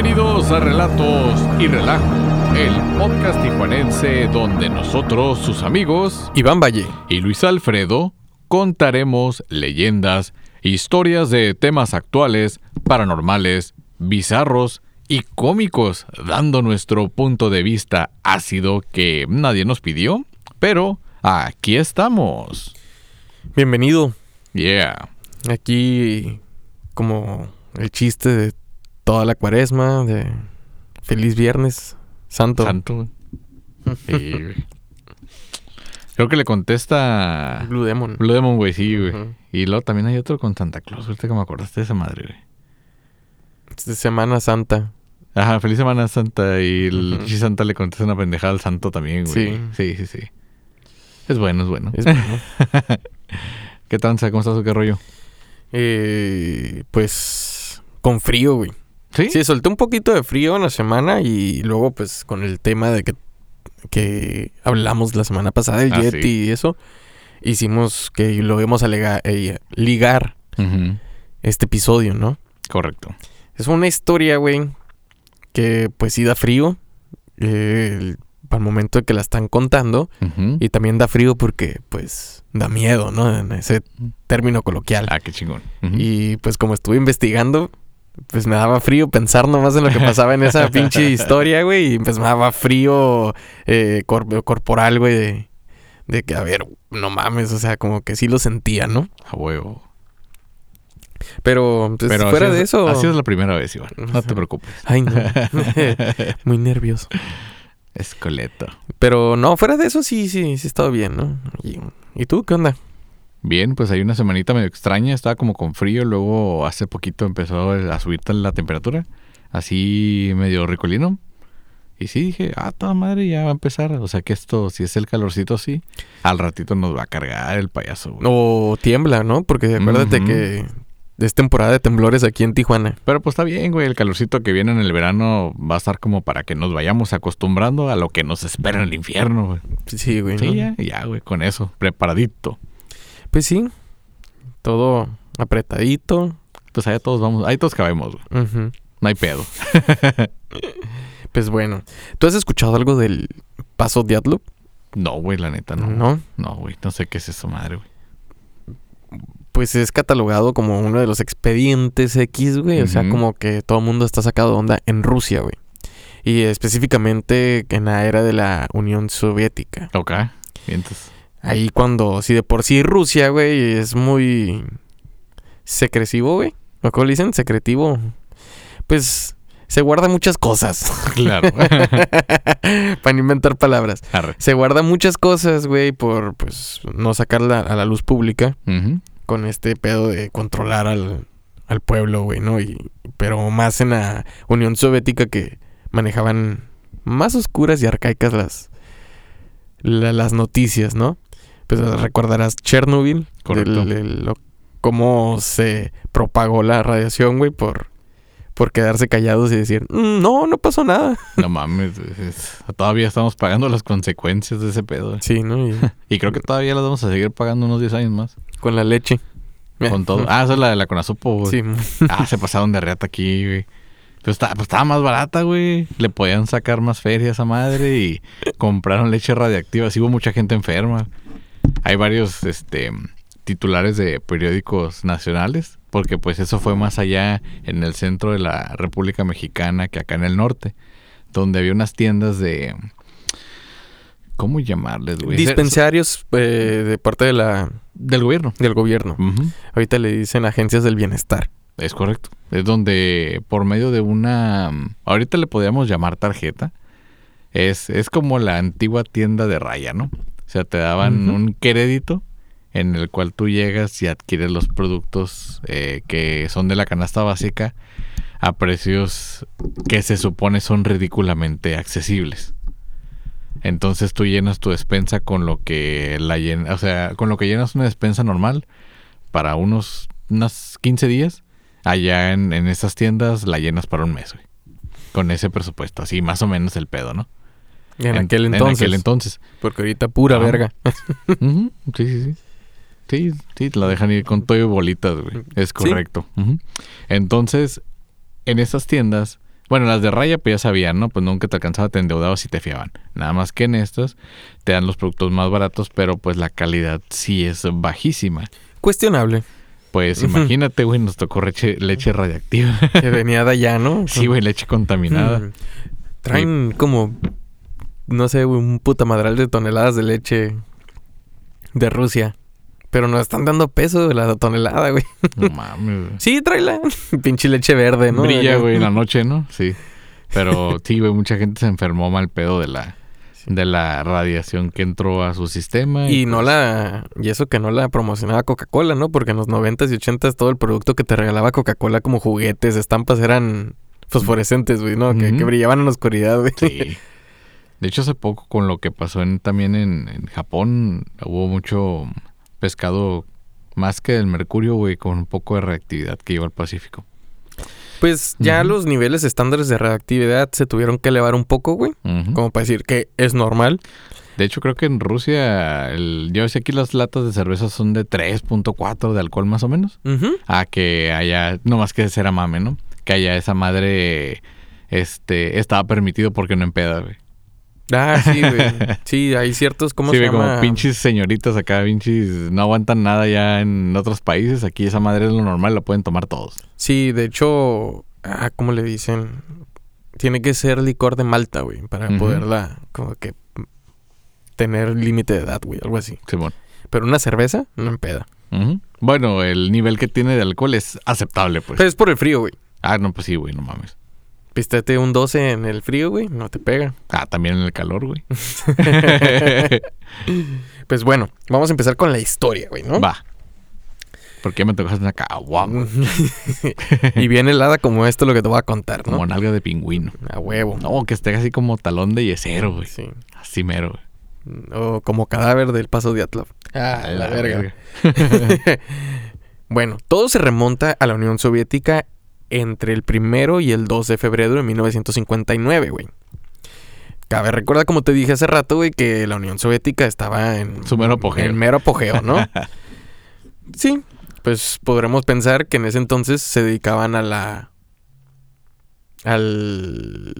Bienvenidos a Relatos y Relajo, el podcast tijuanense donde nosotros, sus amigos, Iván Valle y Luis Alfredo, contaremos leyendas, historias de temas actuales, paranormales, bizarros y cómicos, dando nuestro punto de vista ácido que nadie nos pidió, pero aquí estamos. Bienvenido. Yeah. Aquí como el chiste de toda la cuaresma, de feliz viernes santo. Santo. Sí, güey. Creo que le contesta Blue Demon. Blue Demon, güey, sí, güey. Y luego también hay otro con Santa Claus. Ahorita que me acordaste de esa madre, güey. Es de Semana Santa. Ajá, feliz Semana Santa. Y el pinche Santa le contesta una pendejada al santo también, güey. Sí. Sí, sí, sí. Es bueno, es bueno. Es bueno. ¿Qué tranza? ¿Cómo estás o qué rollo? Eh, pues con frío, güey. ¿Sí? Sí, solté un poquito de frío en la semana y luego pues con el tema de que, que hablamos la semana pasada del Ah, Yeti sí. y eso, hicimos que lo a lega- eh, ligar este episodio, ¿no? Correcto. Es una historia, güey, que pues sí da frío eh, el momento de que la están contando y también da frío porque pues da miedo, ¿no? En ese término coloquial. Ah, qué chingón. Y pues como estuve investigando, pues me daba frío pensar nomás en lo que pasaba en esa pinche historia, güey. Y pues me daba frío eh, cor- corporal, güey, de, de que, a ver, no mames, o sea, como que sí lo sentía, ¿no? A huevo. Pero, pues, Pero fuera así de es- eso... Así es la primera vez, Iván. No te preocupes. Ay, no. Muy nervioso. Escoleto. Pero no, fuera de eso sí, sí, sí estaba bien, ¿no? Y, ¿y tú qué onda? Bien, pues hay una semanita medio extraña, estaba como con frío, luego hace poquito empezó a subir la temperatura, así medio ricolino. Y sí dije, ah, toda madre, ya va a empezar. O sea que esto, si es el calorcito así, al ratito nos va a cargar el payaso. güey. O tiembla, ¿no? Porque acuérdate Ujú. que es temporada de temblores aquí en Tijuana. Pero pues está bien, güey, el calorcito que viene en el verano va a estar como para que nos vayamos acostumbrando a lo que nos espera en el infierno, güey. Sí, güey. Sí, ¿no? ya, ya, güey, con eso, preparadito. Pues sí, todo apretadito. Pues allá todos vamos, ahí todos cabemos, güey. Ujú. No hay pedo. Pues bueno, ¿tú has escuchado algo del paso Diablo? No, güey, la neta, no. ¿No? No, güey, no sé qué es eso, madre, güey. Pues es catalogado como uno de los expedientes X, güey. O sea, como que todo el mundo está sacado de onda en Rusia, güey. Y específicamente en la era de la Unión Soviética. Ok. Entonces, Ahí cuando, si de por sí Rusia, güey, es muy secretivo, güey. ¿O cómo le dicen? Secretivo. Pues se guarda muchas cosas. claro. Para inventar palabras. Arre. Se guarda muchas cosas, güey, por pues no sacarla a la luz pública con este pedo de controlar al, al pueblo, güey, ¿no? Y, pero más en la Unión Soviética que manejaban más oscuras y arcaicas las, la- las noticias, ¿no? Pues recordarás Chernobyl, Correcto. del- del- lo- cómo se propagó la radiación, güey, por, por quedarse callados y decir, "Mm, no, no pasó nada. No mames, es- todavía estamos pagando las consecuencias de ese pedo. Sí, ¿no? Y Y creo que todavía las vamos a seguir pagando unos 10 años más. con la leche. Con todo. Ah, esa es la de la Conazupo, güey. Sí, Ah, se pasaron de reata aquí, güey. Pues, pues estaba más barata, güey. Le podían sacar más feria a madre y compraron leche radiactiva. Sí hubo mucha gente enferma. Hay varios este, titulares de periódicos nacionales, porque pues eso fue más allá en el centro de la República Mexicana que acá en el norte, donde había unas tiendas de... ¿Cómo llamarles, güey? Dispensarios eh, de parte de la, Del gobierno. del gobierno. Ahorita le dicen agencias del bienestar. Es correcto. Es donde por medio de una... Ahorita le podríamos llamar tarjeta. Es, es como la antigua tienda de raya, ¿no? O sea, te daban un crédito en el cual tú llegas y adquieres los productos eh, que son de la canasta básica a precios que se supone son ridículamente accesibles. Entonces tú llenas tu despensa con lo que la llena, o sea, con lo que llenas una despensa normal para unos unas 15 días. Allá en, en esas tiendas la llenas para un mes, güey. Con ese presupuesto, así más o menos el pedo, ¿no? En, aquel entonces. En aquel entonces. Porque ahorita pura Ah. verga. Ujú, Sí, sí, sí. Sí, sí, la dejan ir con todo y bolitas, güey. Es correcto. Entonces, en esas tiendas Bueno, las de raya pues ya sabían, ¿no? Pues nunca te alcanzaba, te endeudabas y te fiaban. Nada más que en estas te dan los productos más baratos, pero pues la calidad sí es bajísima. Cuestionable. Pues imagínate, güey, nos tocó leche, leche radiactiva. Que venía de allá, ¿no? sí, güey, leche contaminada. Mm. Traen como, no sé, un puta madral de toneladas de leche de Rusia. Pero nos están dando peso de la tonelada, güey. No mames. güey. Sí, tráela. Pinche leche verde, ¿no? Brilla, güey, en la noche, ¿no? Sí. Pero sí, güey, mucha gente se enfermó mal pedo de la, de la radiación que entró a su sistema. Y no pues, la... Y eso que no la promocionaba Coca-Cola, ¿no? Porque en los 90s y 80s todo el producto que te regalaba Coca-Cola como juguetes, estampas eran fosforescentes, güey, ¿no? Que, que brillaban en la oscuridad, güey. Sí. De hecho, hace poco con lo que pasó en, también en, en Japón, hubo mucho pescado más que del mercurio, güey, con un poco de reactividad que iba al Pacífico. Pues ya los niveles estándares de reactividad se tuvieron que elevar un poco, güey. Como para decir que es normal. De hecho, creo que en Rusia, el, yo sé aquí las latas de cerveza son de 3.4 de alcohol más o menos. A que haya, no más que ser mame, ¿no? Que haya esa madre, este, estaba permitido porque no empeda, güey. Ah, sí, güey. Sí, hay ciertos, ¿cómo sí, se llama? como pinches señoritas acá, pinches, no aguantan nada ya en otros países. Aquí esa madre es lo normal, la pueden tomar todos. Sí, de hecho, ah, ¿cómo le dicen? Tiene que ser licor de Malta, güey, para Ujú. poderla, como que, tener límite de edad, güey, algo así. Simón. Pero una cerveza, no empeda. Bueno, el nivel que tiene de alcohol es aceptable, pues. Pero es por el frío, güey. Ah, no, pues sí, güey, no mames. Pístate un 12 en el frío, güey, no te pega. Ah, también en el calor, güey. Pues bueno, vamos a empezar con la historia, güey, ¿no? Va. Porque me tocaste una caguama, y bien helada como esto lo que te voy a contar, ¿no? como nalga de pingüino. A huevo. No, que esté así como talón de yesero, güey. Sí. Así mero, güey. O como cadáver del paso de Atlov. Ah, A la, verga. bueno, todo se remonta a la Unión Soviética entre el primero y el 2 de febrero de 1959, güey. Cabe recuerda, como te dije hace rato, güey, que la Unión Soviética estaba en Su mero apogeo. En mero apogeo, ¿no? sí, pues podremos pensar que en ese entonces se dedicaban a la. al.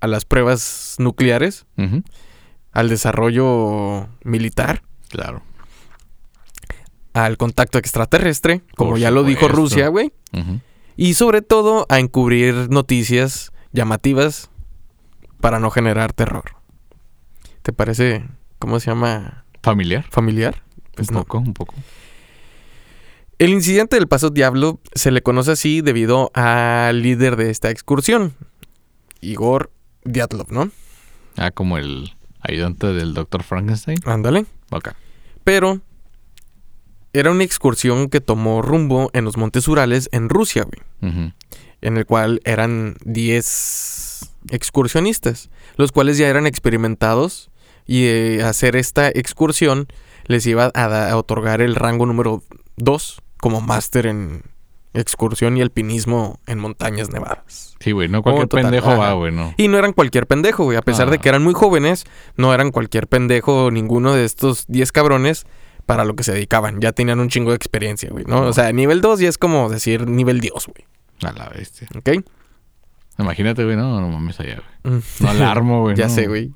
a las pruebas nucleares, al desarrollo militar, Claro. al contacto extraterrestre, como Por ya lo dijo. Rusia, güey. Ujú. Y sobre todo a encubrir noticias llamativas para no generar terror. ¿Te parece, cómo se llama, ¿Familiar? familiar? Pues un no. poco, un poco. El incidente del Paso Diablo se le conoce así debido al líder de esta excursión, Igor Dyatlov, ¿no? Ah, como el ayudante del Dr. Frankenstein. Ándale. Ok. Pero era una excursión que tomó rumbo en los Montes Urales en Rusia, güey. En el cual eran 10 excursionistas, los cuales ya eran experimentados y eh, hacer esta excursión les iba a, a otorgar el rango número 2 como máster en excursión y alpinismo en montañas nevadas. Sí, güey, no cualquier total, pendejo ajá. va, güey, no. Y no eran cualquier pendejo, güey, a pesar de Ah. que eran muy jóvenes, no eran cualquier pendejo ninguno de estos 10 cabrones para lo que se dedicaban, ya tenían un chingo de experiencia, güey, ¿no? O sea, nivel 2 ya es como decir nivel Dios, güey, A la bestia. ¿ok? Imagínate, güey, no, no mames allá, güey. Mm. No alarmo, güey. Ya no. sé, güey.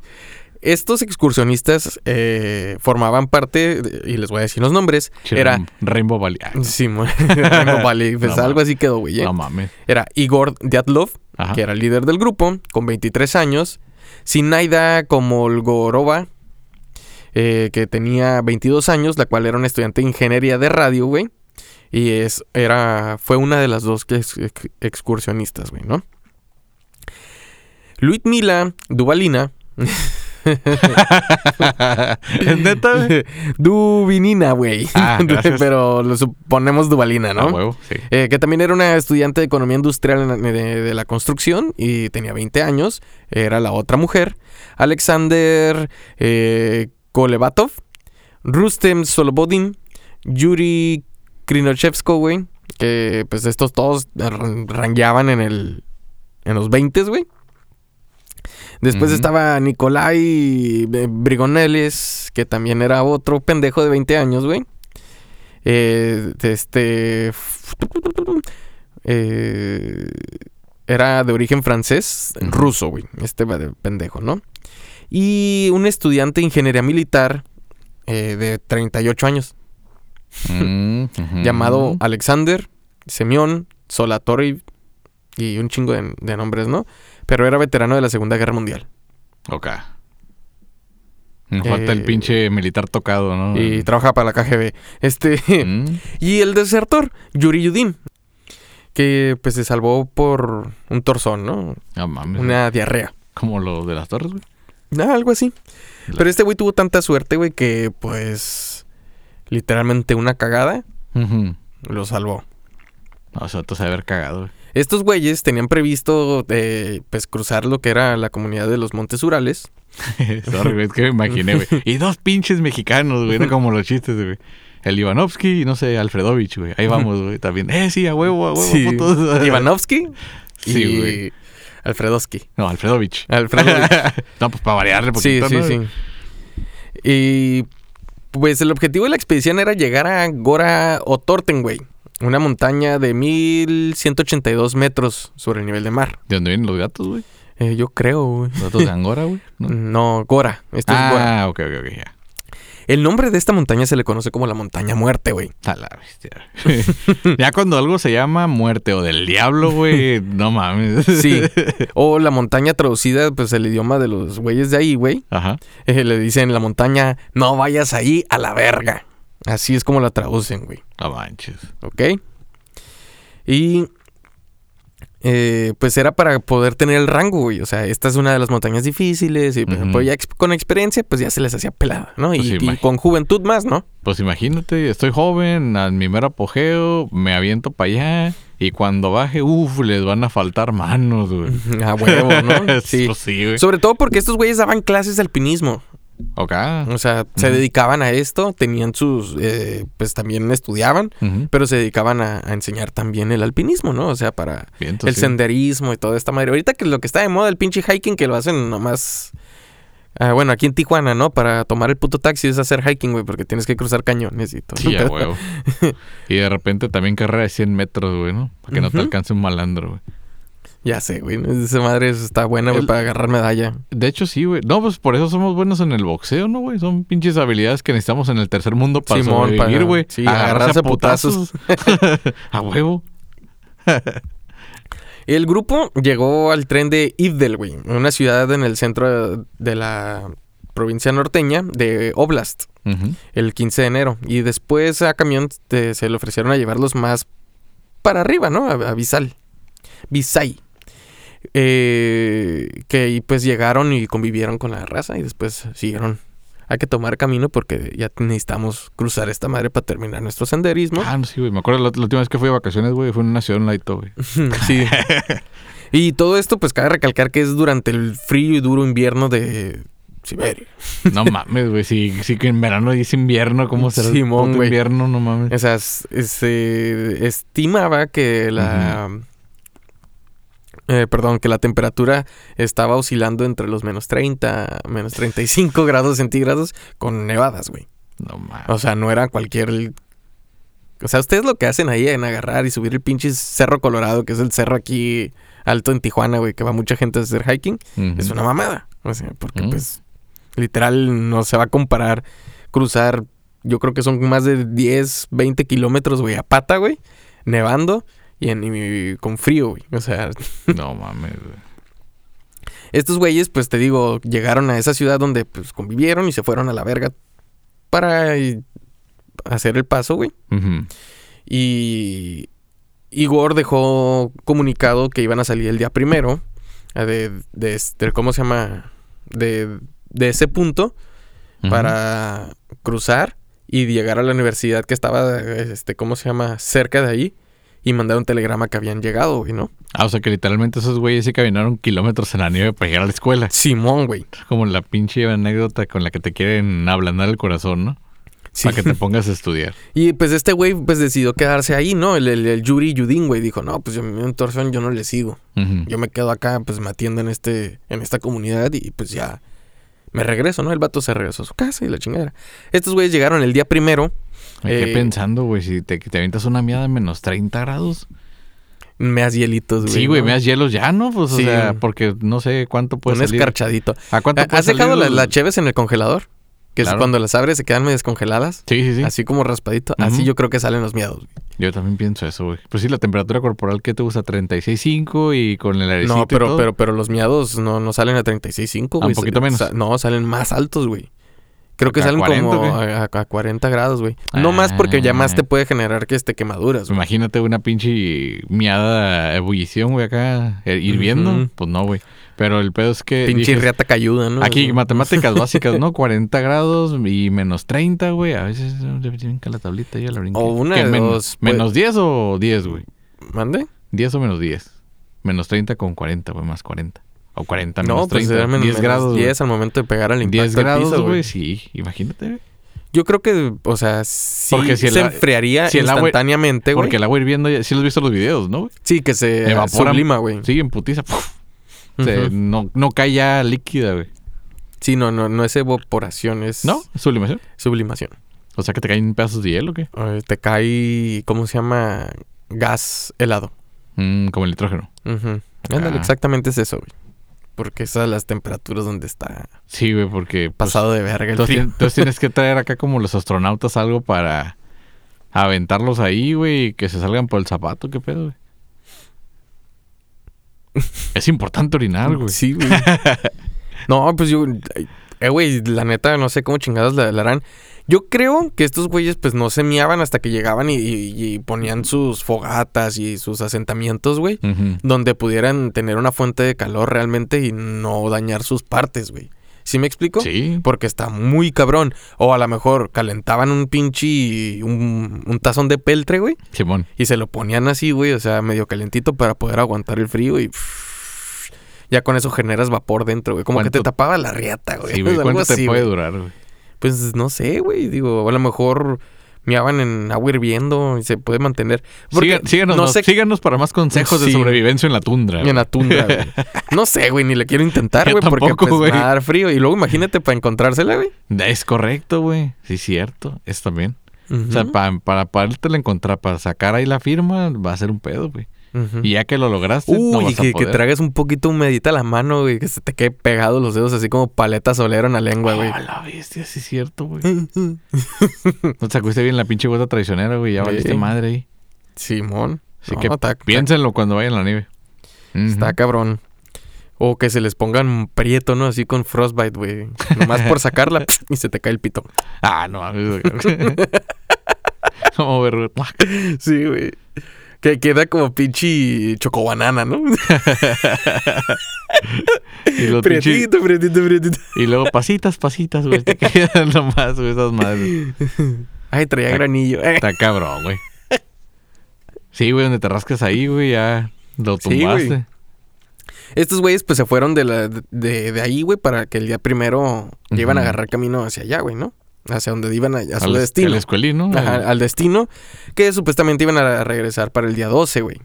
Estos excursionistas eh, formaban parte, de- y les voy a decir los nombres, era... Rainbow Valley. Sí, mo- Rainbow Valley, pues No algo así quedó, güey. ¿eh? no mames. Era Igor Dyatlov, Ajá. que era el líder del grupo, con 23 años. Sinaida Komolgorova, eh, que tenía 22 años, la cual era una estudiante de ingeniería de radio, güey. Y es, era, fue una de las dos que ex- ex- excursionistas, güey, ¿no? Luitmila Duvalina. ¿Es neta? Duvinina, güey. Ah. Pero lo suponemos Duvalina, A ¿no? huevo, sí. Eh, que también era una estudiante de economía industrial de, de la construcción y tenía 20 años. Era la otra mujer. Alexander eh, Kolevatov, Rustem Solobodin, Yuri Krinochevsko, güey. Que pues estos todos ran- rangueaban en el. en los 20, güey. Después estaba Nikolai eh, Brigoneles, que también era otro pendejo de 20 años, güey. Eh, este. eh, era de origen francés, ruso, güey. Este va de pendejo, ¿no? Y un estudiante de ingeniería militar eh, de 38 años, Mm, ujú. llamado Alexander Semyon Solatori y un chingo de, de nombres, ¿no? Pero era veterano de la Segunda Guerra Mundial. Ok. Falta el Eh, pinche militar tocado, ¿no? Y trabaja para la KGB. Este. Mm, y el desertor, Yuri Yudin. Que pues se salvó por un torzón, ¿no? No mames. Una diarrea. Como lo de las torres, güey. Ah, algo así. Pero este güey tuvo tanta suerte, güey, que pues. Literalmente una cagada lo salvó. No, se va a haber cagado, güey. Estos güeyes tenían previsto eh, pues cruzar lo que era la comunidad de los Montes Urales. Sorry, güey, es que me imaginé, güey. Y dos pinches mexicanos, güey. Era como los chistes, güey. El Ivanovsky y no sé, Alfredovich, güey. Ahí vamos, güey. También. Eh, sí, a huevo, a huevo, Sí. putos. Ivanovsky Sí, y güey. Alfredowski. No, Alfredovich. Alfredovich. no, pues para variarle Sí, poquito, sí, ¿no? sí. Y pues el objetivo de la expedición era llegar a Gora Otorten, güey. Una montaña de 1182 metros sobre el nivel de mar. ¿De dónde vienen los gatos, güey? Eh, yo creo, güey. ¿Los gatos de Angora, güey? ¿No? No, Gora. Esto es Gora. Ah, ok, ok, ok. El nombre de esta montaña se le conoce como la montaña muerte, güey. A la bestia. ya cuando algo se llama muerte o del diablo, güey, no mames. Sí. O la montaña traducida, pues el idioma de los güeyes de ahí, güey. Ajá. Eh, le dicen la montaña, no vayas ahí a la verga. Así es como la traducen, güey. No manches. ¿Ok? Y eh, pues era para poder tener el rango, güey. O sea, esta es una de las montañas difíciles y pues, ya ex- con experiencia pues ya se les hacía pelada, ¿no? Pues y, con juventud más, ¿no? Pues imagínate, estoy joven, a mi mero apogeo, me aviento para allá y cuando baje, uff, les van a faltar manos, güey. A huevo, ¿no? Sí. Pues sí, güey. Sobre todo porque estos güeyes daban clases de alpinismo. Ok. O sea, se dedicaban a esto, tenían sus, eh, pues también estudiaban, pero se dedicaban a, a enseñar también el alpinismo, ¿no? O sea, para el sí. senderismo y toda esta madre. Ahorita que lo que está de moda, el pinche hiking, que lo hacen nomás. ah, bueno, aquí en Tijuana, ¿no? Para tomar el puto taxi es hacer hiking, güey, porque tienes que cruzar cañones y todo. Sí, a huevo. y de repente también carrera de 100 metros, güey, ¿no? Para que no te alcance un malandro, güey. Ya sé, güey. Esa madre está buena, güey, El- para agarrar medalla. De hecho, sí, güey. No, pues por eso somos buenos en el boxeo, ¿no, güey? Son pinches habilidades que necesitamos en el tercer mundo para Simón, sobrevivir, para- güey. sí, agarrarse a putazos. a huevo. El grupo llegó al tren de Ivdel, güey, una ciudad en el centro de la provincia norteña de Oblast, el 15 de enero. Y después a camión te- se le ofrecieron a llevarlos más para arriba, ¿no? A, a Visal. Visay. Eh, que pues llegaron y convivieron con la raza y después siguieron. Hay que tomar camino porque ya necesitamos cruzar esta madre para terminar nuestro senderismo. Ah, no, sí, güey. Me acuerdo la, la última vez que fui de vacaciones, güey, fue en una ciudad en Laito, güey. sí. Y todo esto, pues cabe recalcar que es durante el frío y duro invierno de Siberia. No mames, güey. Sí, sí que en verano y es invierno, ¿cómo será Simón, el invierno? No mames. O sea, se estimaba que la. Eh, perdón, que la temperatura estaba oscilando entre los menos 30, menos 35 grados centígrados con nevadas, güey. No mames. O sea, no era cualquier. O sea, ustedes lo que hacen ahí en agarrar y subir el pinche Cerro Colorado, que es el cerro aquí alto en Tijuana, güey, que va mucha gente a hacer hiking, es una mamada. O sea, porque Mm. pues literal no se va a comparar cruzar, yo creo que son más de 10, 20 kilómetros, güey, a pata, güey, nevando y, en, y con frío, güey. O sea, No mames, güey. estos güeyes, pues te digo, llegaron a esa ciudad donde pues convivieron y se fueron a la verga para eh, hacer el paso, güey. Y Igor dejó comunicado que iban a salir el día primero eh, de, de este- ¿cómo se llama? De, de ese punto para cruzar y llegar a la universidad que estaba, este, ¿cómo se llama? Cerca de ahí y mandar un telegrama que habían llegado, güey, ¿no? Ah, o sea que literalmente esos güeyes sí caminaron kilómetros en la nieve para llegar a la escuela. Simón, güey. Como la pinche anécdota con la que te quieren ablandar el corazón, ¿no? Sí. Para que te pongas a estudiar. Y pues este güey pues decidió quedarse ahí, ¿no? El, el, el Yuri Yudin, güey, dijo, no, pues yo mi torsión yo no le sigo. Yo me quedo acá, pues me atiendo en este, en esta comunidad y pues ya me regreso, ¿no? El vato se regresó a su casa y la chingada. Estos güeyes llegaron el día primero. Me quedé Eh, pensando, güey, si te, te avientas una miada de menos 30 grados. me das hielitos, güey. Sí, güey, ¿no? me das hielos ya, ¿no? Pues, o sea, porque no sé cuánto puede Un salir. escarchadito. ¿A cuánto ¿Has dejado las las cheves en el congelador? Que es cuando las abres se quedan medio descongeladas. Sí, sí, sí. Así como raspadito. Así yo creo que salen los miedos. güey. Yo también pienso eso, güey. Pues sí, la temperatura corporal que te gusta 36.5 y con el airecito No, y pero, todo. pero, pero los miados no, no salen a 36.5, Ah, güey. un poquito menos. no, salen más altos, güey. Creo que ¿A salen 40 como a, a- a 40 grados, güey. No más porque ya más Ah. te puede generar que este quemaduras, güey. Imagínate una pinche miada ebullición, güey, acá eh, hirviendo. Ujú. Pues no, güey. Pero el pedo es que. Pinche dices, riata cayuda, ¿no? Aquí, matemáticas básicas, ¿no? 40 grados y menos 30, güey. A veces se brinca la tablita, ya la brinqué. O una ¿Qué, de menos, dos, pues. ¿Menos 10 o 10, güey? ¿Mande? 10 o menos 10. Menos 30 con 40, güey, más 40. O 40 No, menos pues 30. era menos 10 grados. güey. 10 al momento de pegar al impacto 10 al grados, güey, sí. Imagínate, güey. Yo creo que, o sea, sí Porque si el se a- enfriaría si el instantáneamente, güey. Porque el agua hirviendo, ya- sí los has visto los videos, ¿no? güey? Sí, que se Evapora. sublima, güey. Sí, en putiza. se- no, no cae ya líquida, güey. Sí, no, no, no es evaporación, es ¿No? ¿Es sublimación? sublimación. O sea que te caen pedazos de hielo, ¿o ¿qué? Eh, te cae, ¿cómo se llama? Gas helado. Mm, como el nitrógeno. Ándale, Ah. exactamente es eso, güey. Porque esas son las temperaturas donde está Sí, güey, porque... pues, pasado de verga el frío. entonces tienes que traer acá como los astronautas algo para aventarlos ahí, güey, y que se salgan por el zapato, ¿qué pedo, güey? Es importante orinar, güey. Sí, güey. no, pues yo, eh, güey, la neta, no sé cómo chingados la, la harán. Yo creo que estos güeyes, pues no se miaban hasta que llegaban y, y- y ponían sus fogatas y sus asentamientos, güey. Donde pudieran tener una fuente de calor realmente y no dañar sus partes, güey. ¿Sí me explico? Sí. Porque está muy cabrón. O a lo mejor calentaban un pinche. Un, un tazón de peltre, güey. Simón. Y se lo ponían así, güey. O sea, medio calentito para poder aguantar el frío y. Ya con eso generas vapor dentro, güey. Como que te ¿Cuánto- tapaba la riata, güey. Sí, güey. ¿Cuánto te así, puede güey. durar, güey? Pues no sé, güey. Digo, a lo mejor miaban en agua hirviendo y se puede mantener. Porque síganos, no no- sé síganos para más consejos de sobrevivencia en la tundra. en la tundra, güey. No sé, güey, ni le quiero intentar, güey, porque pues, güey. va a dar frío. Y luego imagínate para encontrársela, güey. Es correcto, güey. Sí, cierto. Es también. O sea, Ujú, pa- para podértela encontrar, para sacar ahí la firma, va a ser un pedo, güey. Y ya que lo lograste, no Uy, a que, que poder. tragues un poquito humedita la mano, güey. Que se te quede pegado los dedos así como paleta solero en la lengua, güey. Ah, la bestia, sí es cierto, güey. No te sacudiste bien la pinche gota traicionera, güey. Ya Sí. valiste madre ahí. Simón. Así No, que está- piénsenlo cuando vayan a la nieve. Está cabrón. O que se les pongan prieto, ¿no? Así con frostbite, güey. Nomás por sacarla y se te cae el pito. Ah, no. Como. Sí, güey. Que queda como pinche chocobanana, ¿no? Y, pinche- prietito, prietito, prietito. y luego pasitas, pasitas, güey. Te quedan nomás, güey, esas madres. Ay, traía granillo. Eh. Está cabrón, güey. Sí, güey, donde te rascas ahí, güey, ya lo Sí, güey. tumbaste. Estos güeyes pues se fueron de, la, de, de ahí, güey, para que el día primero ya iban a agarrar camino hacia allá, güey, ¿no? Hacia donde iban a, a su al, destino. Al escuelín, ¿no? Ajá, al destino, que supuestamente iban a regresar para el día 12, güey.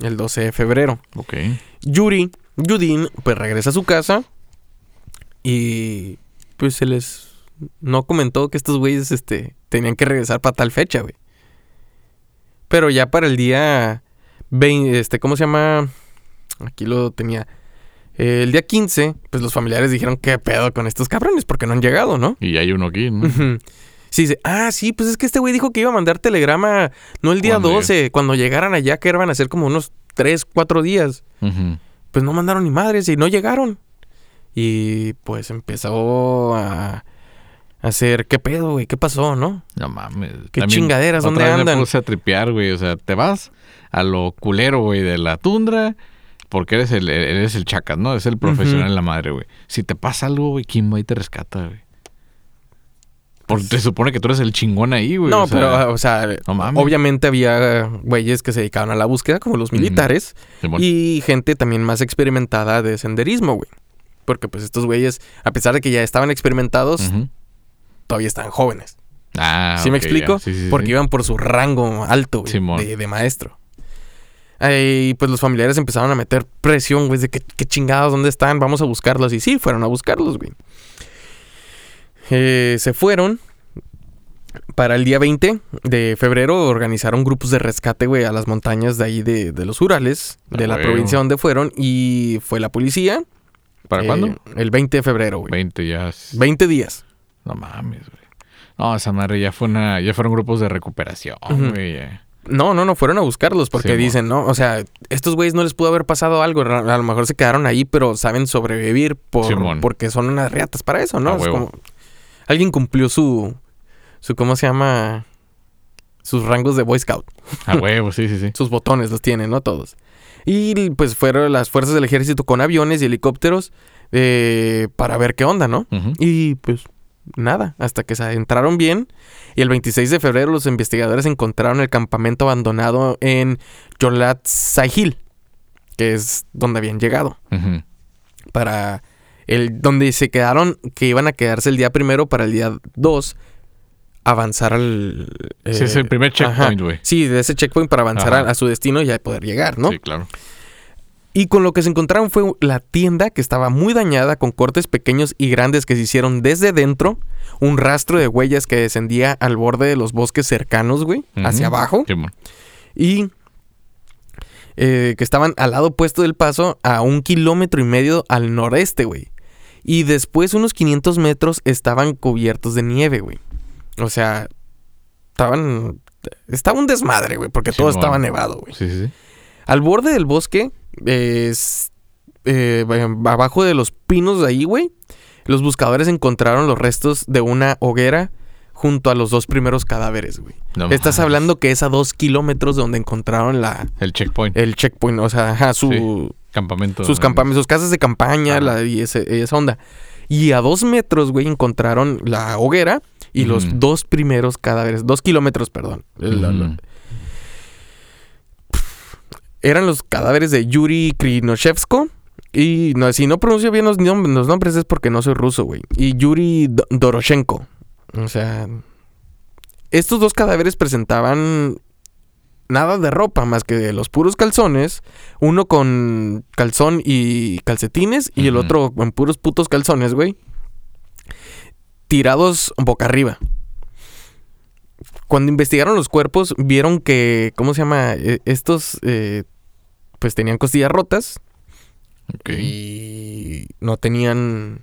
El 12 de febrero. Ok. Yuri, Yudin, pues regresa a su casa y pues se les no comentó que estos güeyes este tenían que regresar para tal fecha, güey. Pero ya para el día 20, este, ¿cómo se llama? Aquí lo tenía. Eh, el día 15, pues los familiares dijeron, ¿qué pedo con estos cabrones? Porque no han llegado, ¿no? Y hay uno aquí, ¿no? Sí, dice, ah, sí, pues es que este güey dijo que iba a mandar telegrama, no el día ¿Cuándo? 12, cuando llegaran allá, que iban a ser como unos 3, 4 días. Pues no mandaron ni madres y no llegaron. Y pues empezó a hacer, ¿qué pedo, güey? ¿Qué pasó, no? No mames. ¿Qué También chingaderas? otra ¿Dónde vez andan? Me puse a tripear, güey. O sea, te vas a lo culero, güey, de la tundra. Porque eres el, eres el chacas, ¿no? Es el profesional en la madre, güey. Si te pasa algo, güey, ¿quién va y te rescata, güey? Porque se supone que tú eres el chingón ahí, güey. no, o sea, pero, o sea, no mames. obviamente había güeyes que se dedicaban a la búsqueda, como los militares, y gente también más experimentada de senderismo, güey. Porque pues estos güeyes, a pesar de que ya estaban experimentados, todavía estaban jóvenes. Ah, ¿Sí me ok, explico? Sí, sí, sí. Porque iban por su rango alto, güey, de, de maestro. Eh, Y pues los familiares empezaron a meter presión, güey, de que qué chingados, ¿dónde están? Vamos a buscarlos. Y sí, fueron a buscarlos, güey. Eh, se fueron Para el día 20 de febrero organizaron grupos de rescate, güey, a las montañas de ahí de, de los Urales, de Ah, la huevo. provincia donde fueron, y fue la policía. ¿Para eh, cuándo? El 20 de febrero, güey. 20 ya. es- 20 días. No mames, güey. No, esa madre ya fue una, ya fueron grupos de recuperación, Ujú. güey. No, no, no, fueron a buscarlos porque Sí, dicen, ¿no? O sea, estos güeyes no les pudo haber pasado algo. A lo mejor se quedaron ahí, pero saben sobrevivir por, porque son unas riatas para eso, ¿no? Es como- alguien cumplió su, su, ¿cómo se llama? Sus rangos de Boy Scout. A huevo, sí, sí, sí. Sus botones los tienen, ¿no? Todos. Y pues fueron las fuerzas del ejército con aviones y helicópteros eh, para ver qué onda, ¿no? Y pues nada, hasta que se adentraron bien. Y el 26 de febrero los investigadores encontraron el campamento abandonado en Yolat Sahil, que es donde habían llegado. Para el donde se quedaron, que iban a quedarse el día primero para el día 2 avanzar al... Sí, es eh, el primer ajá. checkpoint, güey. Sí, de ese checkpoint para avanzar a su destino y ya poder llegar, ¿no? Sí, claro. Y con lo que se encontraron fue la tienda que estaba muy dañada con cortes pequeños y grandes que se hicieron desde dentro, un rastro de huellas que descendía al borde de los bosques cercanos, güey, hacia abajo, Simón. y eh, que estaban al lado opuesto del paso a un kilómetro y medio al noreste, güey. Y después unos 500 metros estaban cubiertos de nieve, güey. O sea, estaban... Estaba un desmadre, güey, porque todo estaba nevado, güey. Sí, sí. Al borde del bosque, es, eh, abajo de los pinos de ahí, güey, los buscadores encontraron los restos de una hoguera junto a los dos primeros cadáveres, güey. No Estás hablando que es a dos kilómetros de donde encontraron la, El checkpoint. el checkpoint, o sea, ajá, su, Sí. Campamento. sus campamentos, sus casas de campaña la- y ese- esa onda. Y a dos metros, güey, encontraron la hoguera y los dos primeros cadáveres, dos kilómetros, perdón. La- la-. Eran los cadáveres de Yuri Krinoshevsko. Y no, si no pronuncio bien los, nom- los nombres es porque no soy ruso, güey. Y Yuri Do- Doroshenko. O sea, estos dos cadáveres presentaban nada de ropa más que los puros calzones. Uno con calzón y calcetines y el otro con puros putos calzones, güey. Tirados boca arriba. Cuando investigaron los cuerpos, vieron que, ¿cómo se llama? Eh, Estos, eh, pues tenían costillas rotas Ok. y no tenían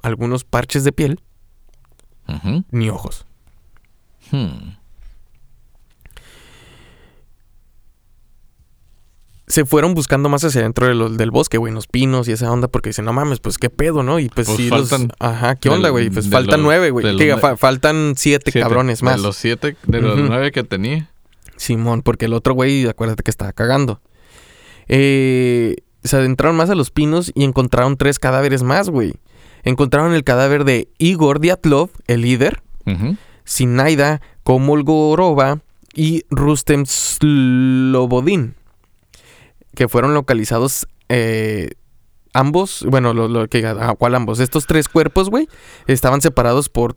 algunos parches de piel Ujú. ni ojos. Hmm. Se fueron buscando más hacia adentro de lo- del bosque, güey, en los pinos y esa onda, porque dicen, no mames, pues qué pedo, ¿no? Y pues, Pues sí, los- faltan Ajá, ¿qué onda, güey? Pues faltan los- nueve, güey. los Diga, fa- faltan siete, Siete. cabrones más. De los siete, de los nueve que tenía. Simón, porque el otro güey, acuérdate que estaba cagando. Eh, se adentraron más a los pinos y encontraron tres cadáveres más, güey. Encontraron el cadáver de Igor Diatlov, el líder, Ujú. Sinaida Komolgorova y Rustem Slobodin, que fueron localizados eh, ambos, bueno, lo, lo que, ah, ¿cuál ambos? Estos tres cuerpos, güey, estaban separados por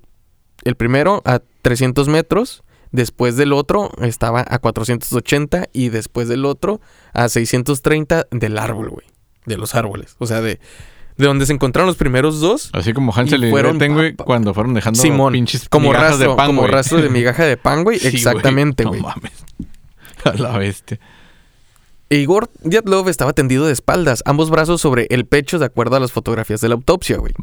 el primero a 300 metros, después del otro estaba a 480 y después del otro a 630 del árbol, güey, de los árboles, o sea, de, de donde se encontraron los primeros dos. Así como Hansel Y fueron Gretel, güey, cuando fueron dejando Simón, pinches Como migajas rastro, de pan, como rastro de migaja de pan, güey. Sí, güey. Exactamente, güey. No mames. A la bestia. Igor Dyatlov estaba tendido de espaldas, ambos brazos sobre el pecho de acuerdo a las fotografías de la autopsia, güey.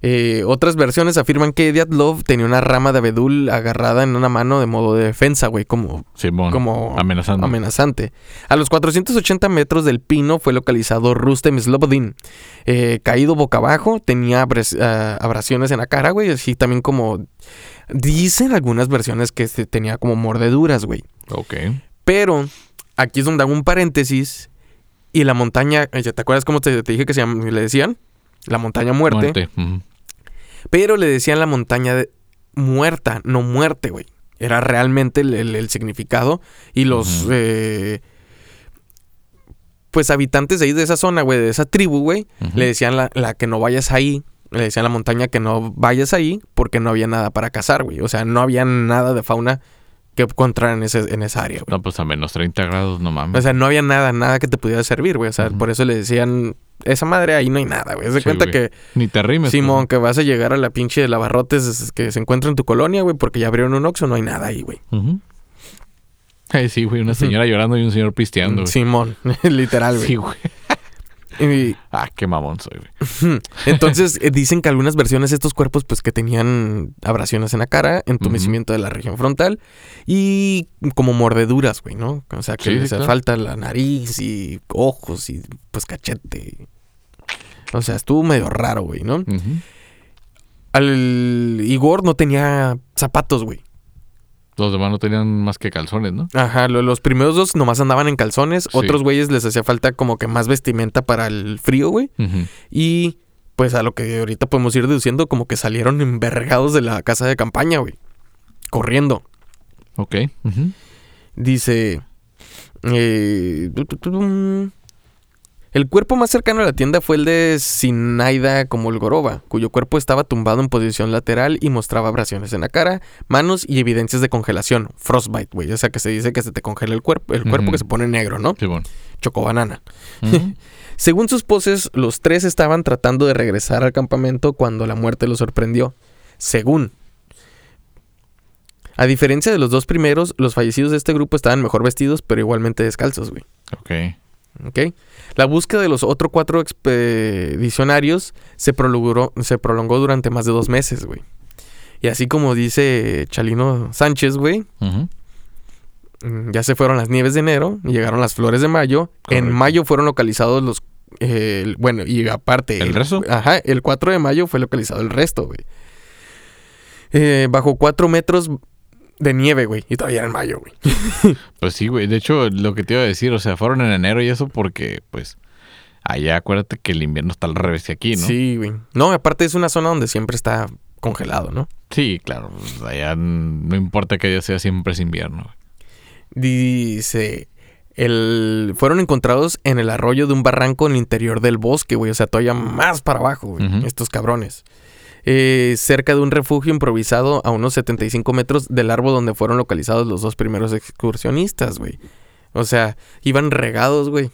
Eh, otras versiones afirman que Dyatlov tenía una rama de abedul agarrada en una mano de modo de defensa, güey, como. Como amenazando. amenazante. A los 480 metros del pino fue localizado Rustem Slobodin. Eh, caído boca abajo, tenía ah, abrasiones en la cara, güey, así también como... Dicen algunas versiones que este, tenía como mordeduras, güey. ok. Pero aquí es donde hago un paréntesis y la montaña, eh, ¿te acuerdas cómo te, te dije que se llama- le decían? La montaña muerte. Pero le decían la montaña de- muerta, no muerte, güey. Era realmente el, el- el significado. Y los, eh, pues, habitantes de ahí, de esa zona, güey, de esa tribu, güey, le decían la, la que no vayas ahí. Le decían a la montaña que no vayas ahí porque no había nada para cazar, güey. O sea, no había nada de fauna que encontraran en, ese- en esa área, güey. No, pues a menos 30 grados, no mames. O sea, no había nada, nada que te pudiera servir, güey. O sea, por eso le decían, esa madre ahí no hay nada, güey. De Sí, cuenta güey. que, Ni te rimes. Simón, que vas a llegar a la pinche de lavarrotes que se encuentra en tu colonia, güey, porque ya abrieron un Oxxo, no hay nada ahí, güey. pues. Ay, sí, güey. Una señora llorando y un señor pisteando, güey. Simón, literal, güey. Sí, güey. Y- Ah, qué mamón soy, güey. Entonces eh, dicen que algunas versiones de estos cuerpos pues que tenían abrasiones en la cara, entumecimiento de la región frontal y como mordeduras, güey, ¿no? O sea, que Sí, les claro. falta la nariz y ojos y pues cachete. O sea, estuvo medio raro, güey, ¿no? Al Igor no tenía zapatos, güey. Los demás no tenían más que calzones, ¿no? Ajá, lo- los primeros dos nomás andaban en calzones, Sí. otros güeyes les hacía falta como que más vestimenta para el frío, güey. Ujú. Y pues a lo que ahorita podemos ir deduciendo, como que salieron envergados de la casa de campaña, güey. Corriendo. Ok. Dice. eh, tu, tu, tu, tum. El cuerpo más cercano a la tienda fue el de Sinaida Komolgorova, cuyo cuerpo estaba tumbado en posición lateral y mostraba abrasiones en la cara, manos y evidencias de congelación. Frostbite, güey. O sea que se dice que se te congela el cuerpo, el cuerpo que se pone negro, ¿no? Sí, bueno. Chocobanana. Según sus poses, los tres estaban tratando de regresar al campamento cuando la muerte los sorprendió. Según. A diferencia de los dos primeros, los fallecidos de este grupo estaban mejor vestidos, pero igualmente descalzos, güey. ok. ¿Ok? La búsqueda de los otros cuatro expedicionarios se prolongó, se prolongó durante más de dos meses, güey. Y así como dice Chalino Sánchez, güey. Mm, Ya se fueron las nieves de enero, llegaron las flores de mayo. En mayo fueron localizados los. eh, bueno, y aparte. ¿El resto? Ajá, el 4 de mayo fue localizado el resto, güey. Eh, bajo 4 metros de nieve, güey. Y todavía era en mayo, güey. Pues sí, güey. De hecho, lo que te iba a decir, o sea, fueron en enero y eso porque, pues, allá acuérdate que el invierno está al revés de aquí, ¿no? Sí, güey. No, aparte es una zona donde siempre está congelado, ¿no? Sí, claro. pues, allá no importa que allá sea siempre es invierno. güey. Dice. El, fueron encontrados en el arroyo de un barranco en el interior del bosque, güey. O sea, todavía más para abajo, güey. Estos cabrones. Eh, cerca de un refugio improvisado a unos 75 metros del árbol donde fueron localizados los dos primeros excursionistas, güey. O sea, iban regados, güey.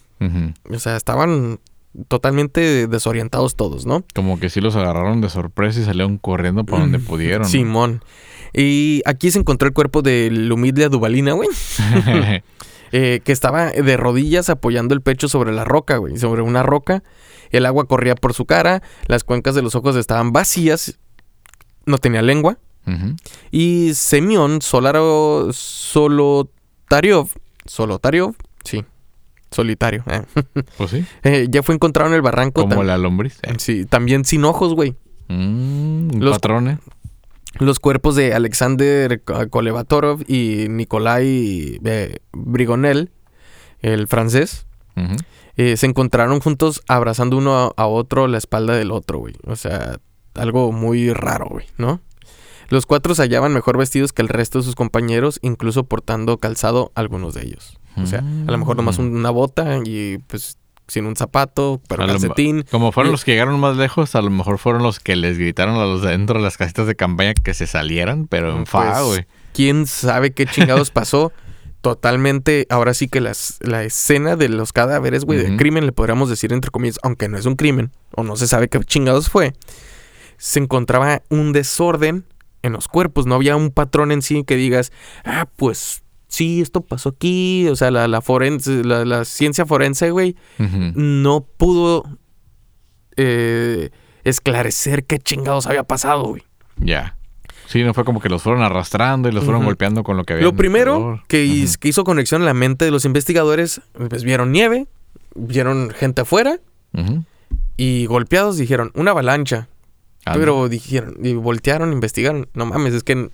O sea, estaban totalmente desorientados todos, ¿no? Como que sí los agarraron de sorpresa y salieron corriendo para donde pudieron. Simón. Y aquí se encontró el cuerpo de Lumidlia Duvalina, güey. eh, que estaba de rodillas apoyando el pecho sobre la roca, güey, sobre una roca. El agua corría por su cara, las cuencas de los ojos estaban vacías, no tenía lengua. Y Semión Solaro Solotariov, Solotariov, sí, solitario, eh, Pues sí. eh, ya fue encontrado en el barranco. Como la lombriz. Eh. Sí, también sin ojos, güey. Mm, Los- patrón, ¿eh? Los cuerpos de Alexander Ko- Kolevatorov y Nikolai eh, Brigonel, el francés, Ujú. Eh, se encontraron juntos abrazando uno a, a otro la espalda del otro, güey. O sea, algo muy raro, güey, ¿no? Los cuatro se hallaban mejor vestidos que el resto de sus compañeros, incluso portando calzado algunos de ellos. O sea, a lo mejor nomás un- una bota y pues sin un zapato, pero calcetín. Como fueron los que llegaron más lejos, a lo mejor fueron los que les gritaron a los de dentro de las casitas de campaña que se salieran, pero en fa, Pues, güey. ¿Quién sabe qué chingados pasó? Totalmente, ahora sí que las, la escena de los cadáveres, güey, de crimen, le podríamos decir entre comillas, aunque no es un crimen, o no se sabe qué chingados fue, se encontraba un desorden en los cuerpos, no había un patrón en sí que digas, ah, pues sí, esto pasó aquí, o sea, la, la forense, la, la ciencia forense, güey, no pudo eh, esclarecer qué chingados había pasado, güey. Ya. Sí, no fue como que los fueron arrastrando y los fueron golpeando con lo que había. Lo primero que, hiz- que hizo conexión en la mente de los investigadores, pues vieron nieve, vieron gente afuera y golpeados dijeron, una avalancha. Pero dijeron, y voltearon, investigaron. No mames, es que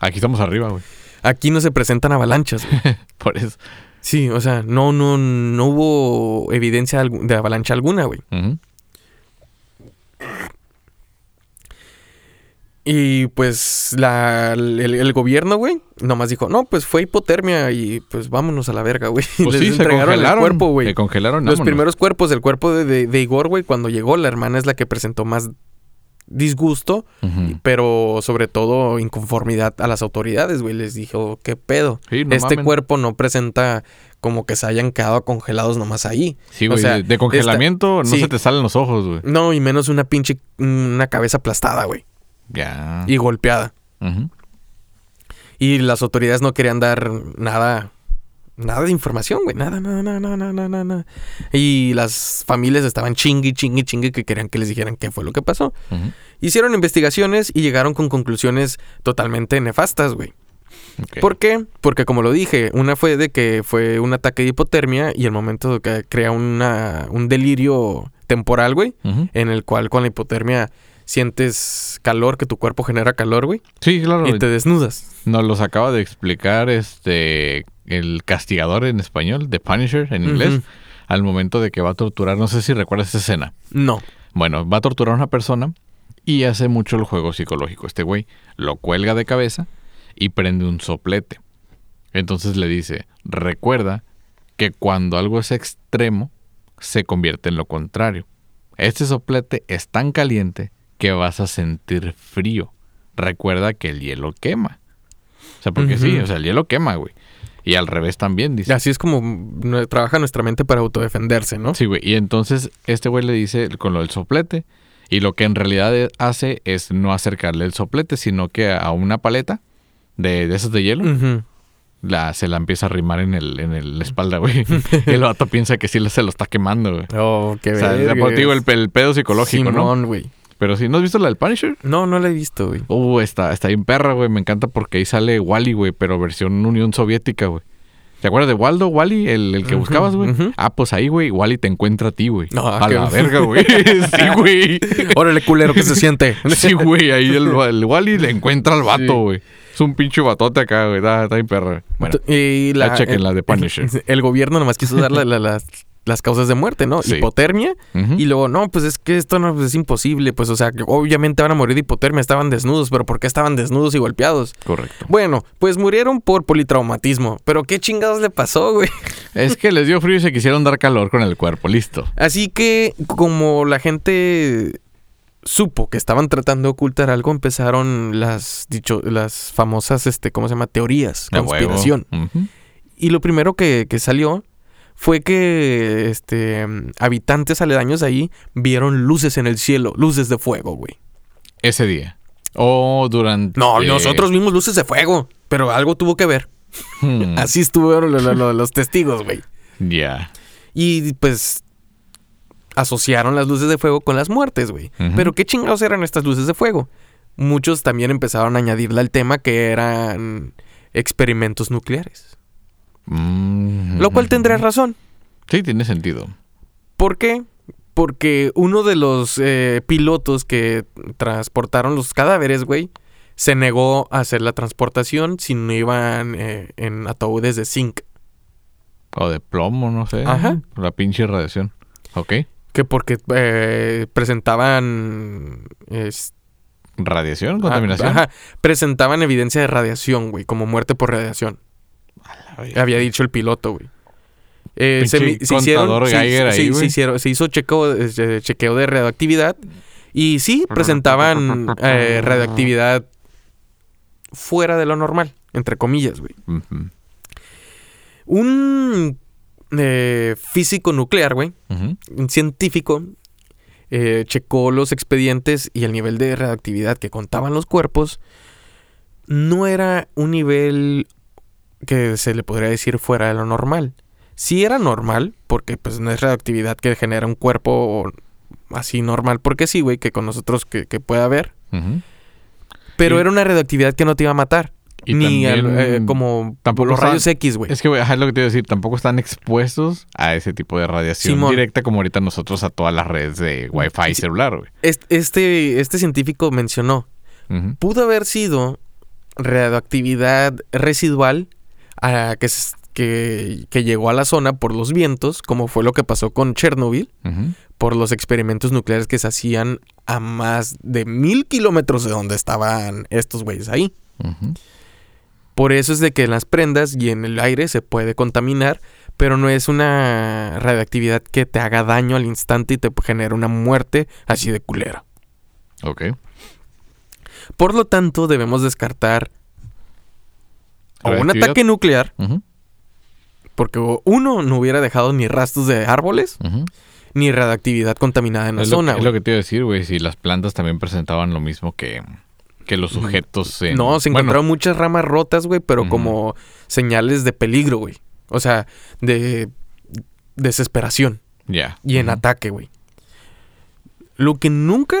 Aquí estamos arriba, güey. aquí no se presentan avalanchas. Por eso. Sí, o sea, no, no, no hubo evidencia de avalancha alguna, güey. Ujú. Y pues la, el, el gobierno, güey, nomás dijo, no, pues fue hipotermia y pues vámonos a la verga, güey. Pues les sí, se entregaron el congelaron. cuerpo, güey. Se congelaron. Los vámonos. primeros cuerpos, el cuerpo de, de- de Igor, güey, cuando llegó, la hermana es la que presentó más disgusto, pero sobre todo inconformidad a las autoridades, güey. Les dijo, ¿qué pedo? Sí, no este mamen. cuerpo no presenta como que se hayan quedado congelados nomás ahí. Sí, o güey. sea, de, congelamiento no sí. se te salen los ojos, güey. No, y menos una pinche, una cabeza aplastada, güey. Ya. Y golpeada. Y las autoridades no querían dar nada, nada de información, güey. Nada, nada, nada, nada, nada, nada. Y las familias estaban chingue, chingue, chingue que querían que les dijeran qué fue lo que pasó. Hicieron investigaciones y llegaron con conclusiones totalmente nefastas, güey. ¿Por qué? Porque como lo dije, una fue de que fue un ataque de hipotermia y el momento de que crea una, un delirio temporal, güey, en el cual con la hipotermia sientes calor, que tu cuerpo genera calor, güey, Sí, claro. y te desnudas. Nos los acaba de explicar este el castigador en español, The Punisher en inglés, al momento de que va a torturar, no sé si recuerdas esa escena. No. Bueno, va a torturar a una persona y hace mucho el juego psicológico. Este güey lo cuelga de cabeza y prende un soplete. Entonces le dice, recuerda que cuando algo es extremo, se convierte en lo contrario. Este soplete es tan caliente que vas a sentir frío. Recuerda que el hielo quema. O sea, porque sí, o sea, el hielo quema, güey. Y al revés también, dice. Así es como trabaja nuestra mente para autodefenderse, ¿no? Sí, güey. Y entonces este güey le dice con lo del soplete. Y lo que en realidad e- hace es no acercarle el soplete, sino que a una paleta de, de esas de hielo, la, se la empieza a arrimar en, el, en el- la espalda, güey. y el vato piensa que sí se lo está quemando, güey. Oh, qué O sea, el, el pedo psicológico, ¿no? Simón, güey. Pero sí, ¿no has visto la del Punisher? No, no la he visto, güey. Uh, está, está bien perra, güey. Me encanta porque ahí sale Wally, güey, pero versión Unión Soviética, güey. ¿Te acuerdas de Waldo, Wally, el, el que buscabas, güey? Ah, pues ahí, güey, Wally te encuentra a ti, güey. No, a la verga, güey. sí, güey. Órale, culero, que se siente. Sí, güey, ahí el, el Wally le encuentra al vato, güey. Es un pinche batote acá, güey. Está, está bien perra. Bueno, y ya chequen la de Punisher. El, el gobierno nomás quiso dar la- la- las, las causas de muerte, ¿no? Sí. Hipotermia. Y luego, no, pues es que esto no pues es imposible. Pues, o sea, que obviamente van a morir de hipotermia. Estaban desnudos, pero ¿por qué estaban desnudos y golpeados? correcto. Bueno, pues murieron por politraumatismo. Pero ¿qué chingados le pasó, güey? Es que les dio frío y se quisieron dar calor con el cuerpo. Listo. Así que, como la gente supo que estaban tratando de ocultar algo, empezaron las dicho, las famosas, este, ¿cómo se llama? Teorías, conspiración. Y lo primero que, que salió fue que este habitantes aledaños ahí vieron luces en el cielo, luces de fuego, güey. Ese día. O durante. No, nosotros vimos luces de fuego, pero algo tuvo que ver. Hmm, Así estuvieron lo- lo- lo- los testigos, güey. Ya. Y pues asociaron las luces de fuego con las muertes, güey. Pero ¿qué chingados eran estas luces de fuego? Muchos también empezaron a añadirle al tema que eran experimentos nucleares. Mm, Lo cual ujú. tendrá razón. Sí, tiene sentido. ¿Por qué? Porque uno de los eh, pilotos que transportaron los cadáveres, güey, se negó a hacer la transportación si no iban eh, en ataúdes de zinc. O de plomo, no sé. Ajá. La pinche radiación. Ok. Que porque eh, presentaban... es- ¿Radiación? ¿Contaminación? Ajá, presentaban evidencia de radiación, güey, como muerte por radiación. Había dicho el piloto, güey. Eh, se, hicieron, se- ahí, se hicieron- se hizo chequeo, eh, chequeo de radioactividad y sí, presentaban eh, radioactividad fuera de lo normal, entre comillas, güey. Un eh, físico nuclear, güey, un científico, eh, checó los expedientes y el nivel de radioactividad que contaban los cuerpos no era un nivel que se le podría decir fuera de lo normal. Sí era normal, porque pues no es radioactividad que genera un cuerpo así normal, porque sí, güey, que con nosotros que, que pueda haber. Pero Y- era una radioactividad que no te iba a matar. Y ni al- eh, como tampoco los rayos X, güey. Es que, güey, es lo que te iba a decir. Tampoco están expuestos a ese tipo de radiación Simón. directa como ahorita nosotros a todas las redes de Wi-Fi Sí. celular, güey. Est- Este, este científico mencionó pudo haber sido radioactividad residual que, s- que, que llegó a la zona por los vientos, como fue lo que pasó con Chernobyl, por los experimentos nucleares que se hacían a más de mil kilómetros de donde estaban estos güeyes ahí. Por eso es de que en las prendas y en el aire se puede contaminar, pero no es una radioactividad que te haga daño al instante y te genera una muerte así de culera. Ok. Por lo tanto, debemos descartar o un ataque nuclear, porque uno no hubiera dejado ni rastros de árboles, ni radioactividad contaminada en la Es, lo, zona. es lo que te iba a decir, güey. Si las plantas también presentaban lo mismo que, que los sujetos. en- No, se bueno, encontraron muchas ramas rotas, güey, pero como señales de peligro, güey. O sea, de desesperación Ya. y en ataque, güey. Lo que nunca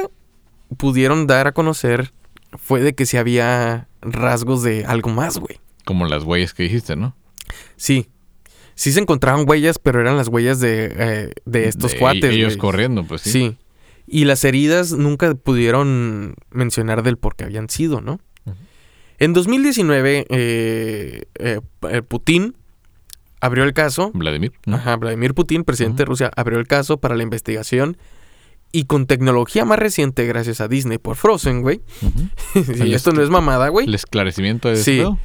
pudieron dar a conocer fue de que si había rasgos de algo más, güey. Como las huellas que dijiste, ¿no? Sí. Sí se encontraban huellas, pero eran las huellas de, eh, de estos De cuates. Ellos corriendo, pues sí. Sí. Y las heridas nunca pudieron mencionar del por qué habían sido, ¿no? Ujú. En 2019, eh, eh, eh, Putin abrió el caso. Vladimir. ¿no? Ajá, Vladimir Putin, presidente de. Rusia, abrió el caso para la investigación. Y con tecnología más reciente, gracias a Disney por Frozen, güey. Y esto no es mamada, güey. El esclarecimiento de Sí. esto.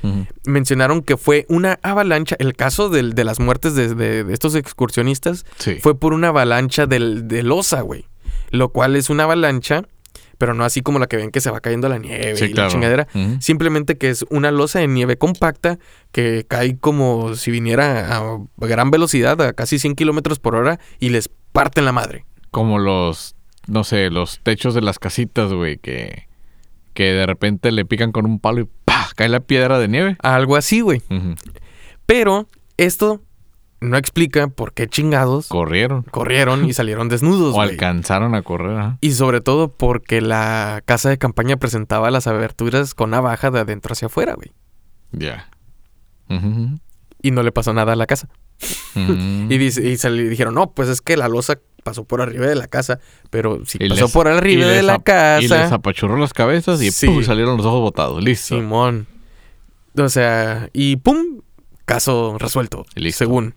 Mencionaron que fue una avalancha. El caso del- de, las muertes de, de- de estos excursionistas Sí. fue por una avalancha del, de losa, güey. Lo cual es una avalancha, pero no así como la que ven que se va cayendo la nieve Sí, y la claro. chingadera. Simplemente que es una losa de nieve compacta que cae como si viniera a gran velocidad, a casi 100 kilómetros por hora, y les parten la madre. Como los, no sé, los techos de las casitas, güey, que, que de repente le pican con un palo y ¡pah! cae la piedra de nieve. Algo así, güey. Pero esto no explica por qué chingados Corrieron. corrieron y salieron desnudos, O güey. alcanzaron a correr. ajá. Y sobre todo porque la casa de campaña presentaba las aberturas con navaja de adentro hacia afuera, güey. Ya. Y no le pasó nada a la casa. Y, dice, y se le dijeron, no, pues es que la losa pasó por arriba de la casa. Pero si Y pasó les- por arriba de la ap- Y les casa, apachurró las cabezas y Sí. ¡pum! salieron los ojos botados. Listo. Simón. O sea, y pum, caso resuelto. Listo. Según.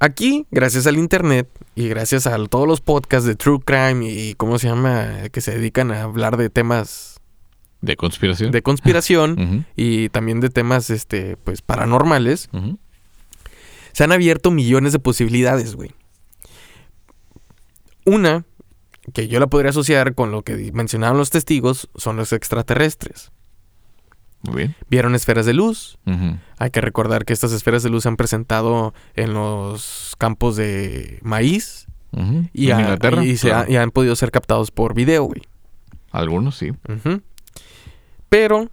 Aquí, gracias al internet y gracias a todos los podcasts de True Crime y, cómo se llama, que se dedican a hablar de temas De conspiración. de conspiración y también de temas, este, pues, paranormales, se han abierto millones de posibilidades, güey. Una, que yo la podría asociar con lo que mencionaron los testigos, son los extraterrestres. Muy bien. Vieron esferas de luz. Hay que recordar que estas esferas de luz se han presentado en los campos de maíz y, en ha- y se claro. ha- y han podido ser captados por video, güey. Algunos sí. Pero,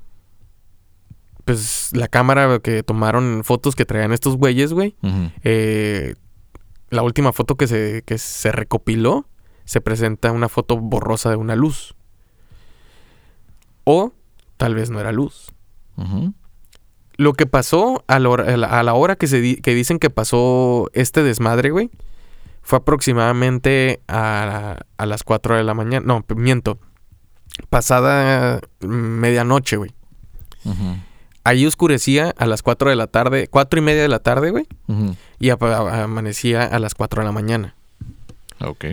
pues la cámara que tomaron fotos que traían estos güeyes, güey, eh, la última foto que se, que se recopiló, se presenta una foto borrosa de una luz. O tal vez no era luz. Lo que pasó a la hora, a la- a la hora que, se di- que dicen que pasó este desmadre, güey, fue aproximadamente a, a las 4 de la mañana. No, miento. Pasada mm, medianoche, güey. Ujú. Ahí oscurecía a las 4 de la tarde, 4 y media de la tarde, güey. Y amanecía a las 4 de la mañana. Ok.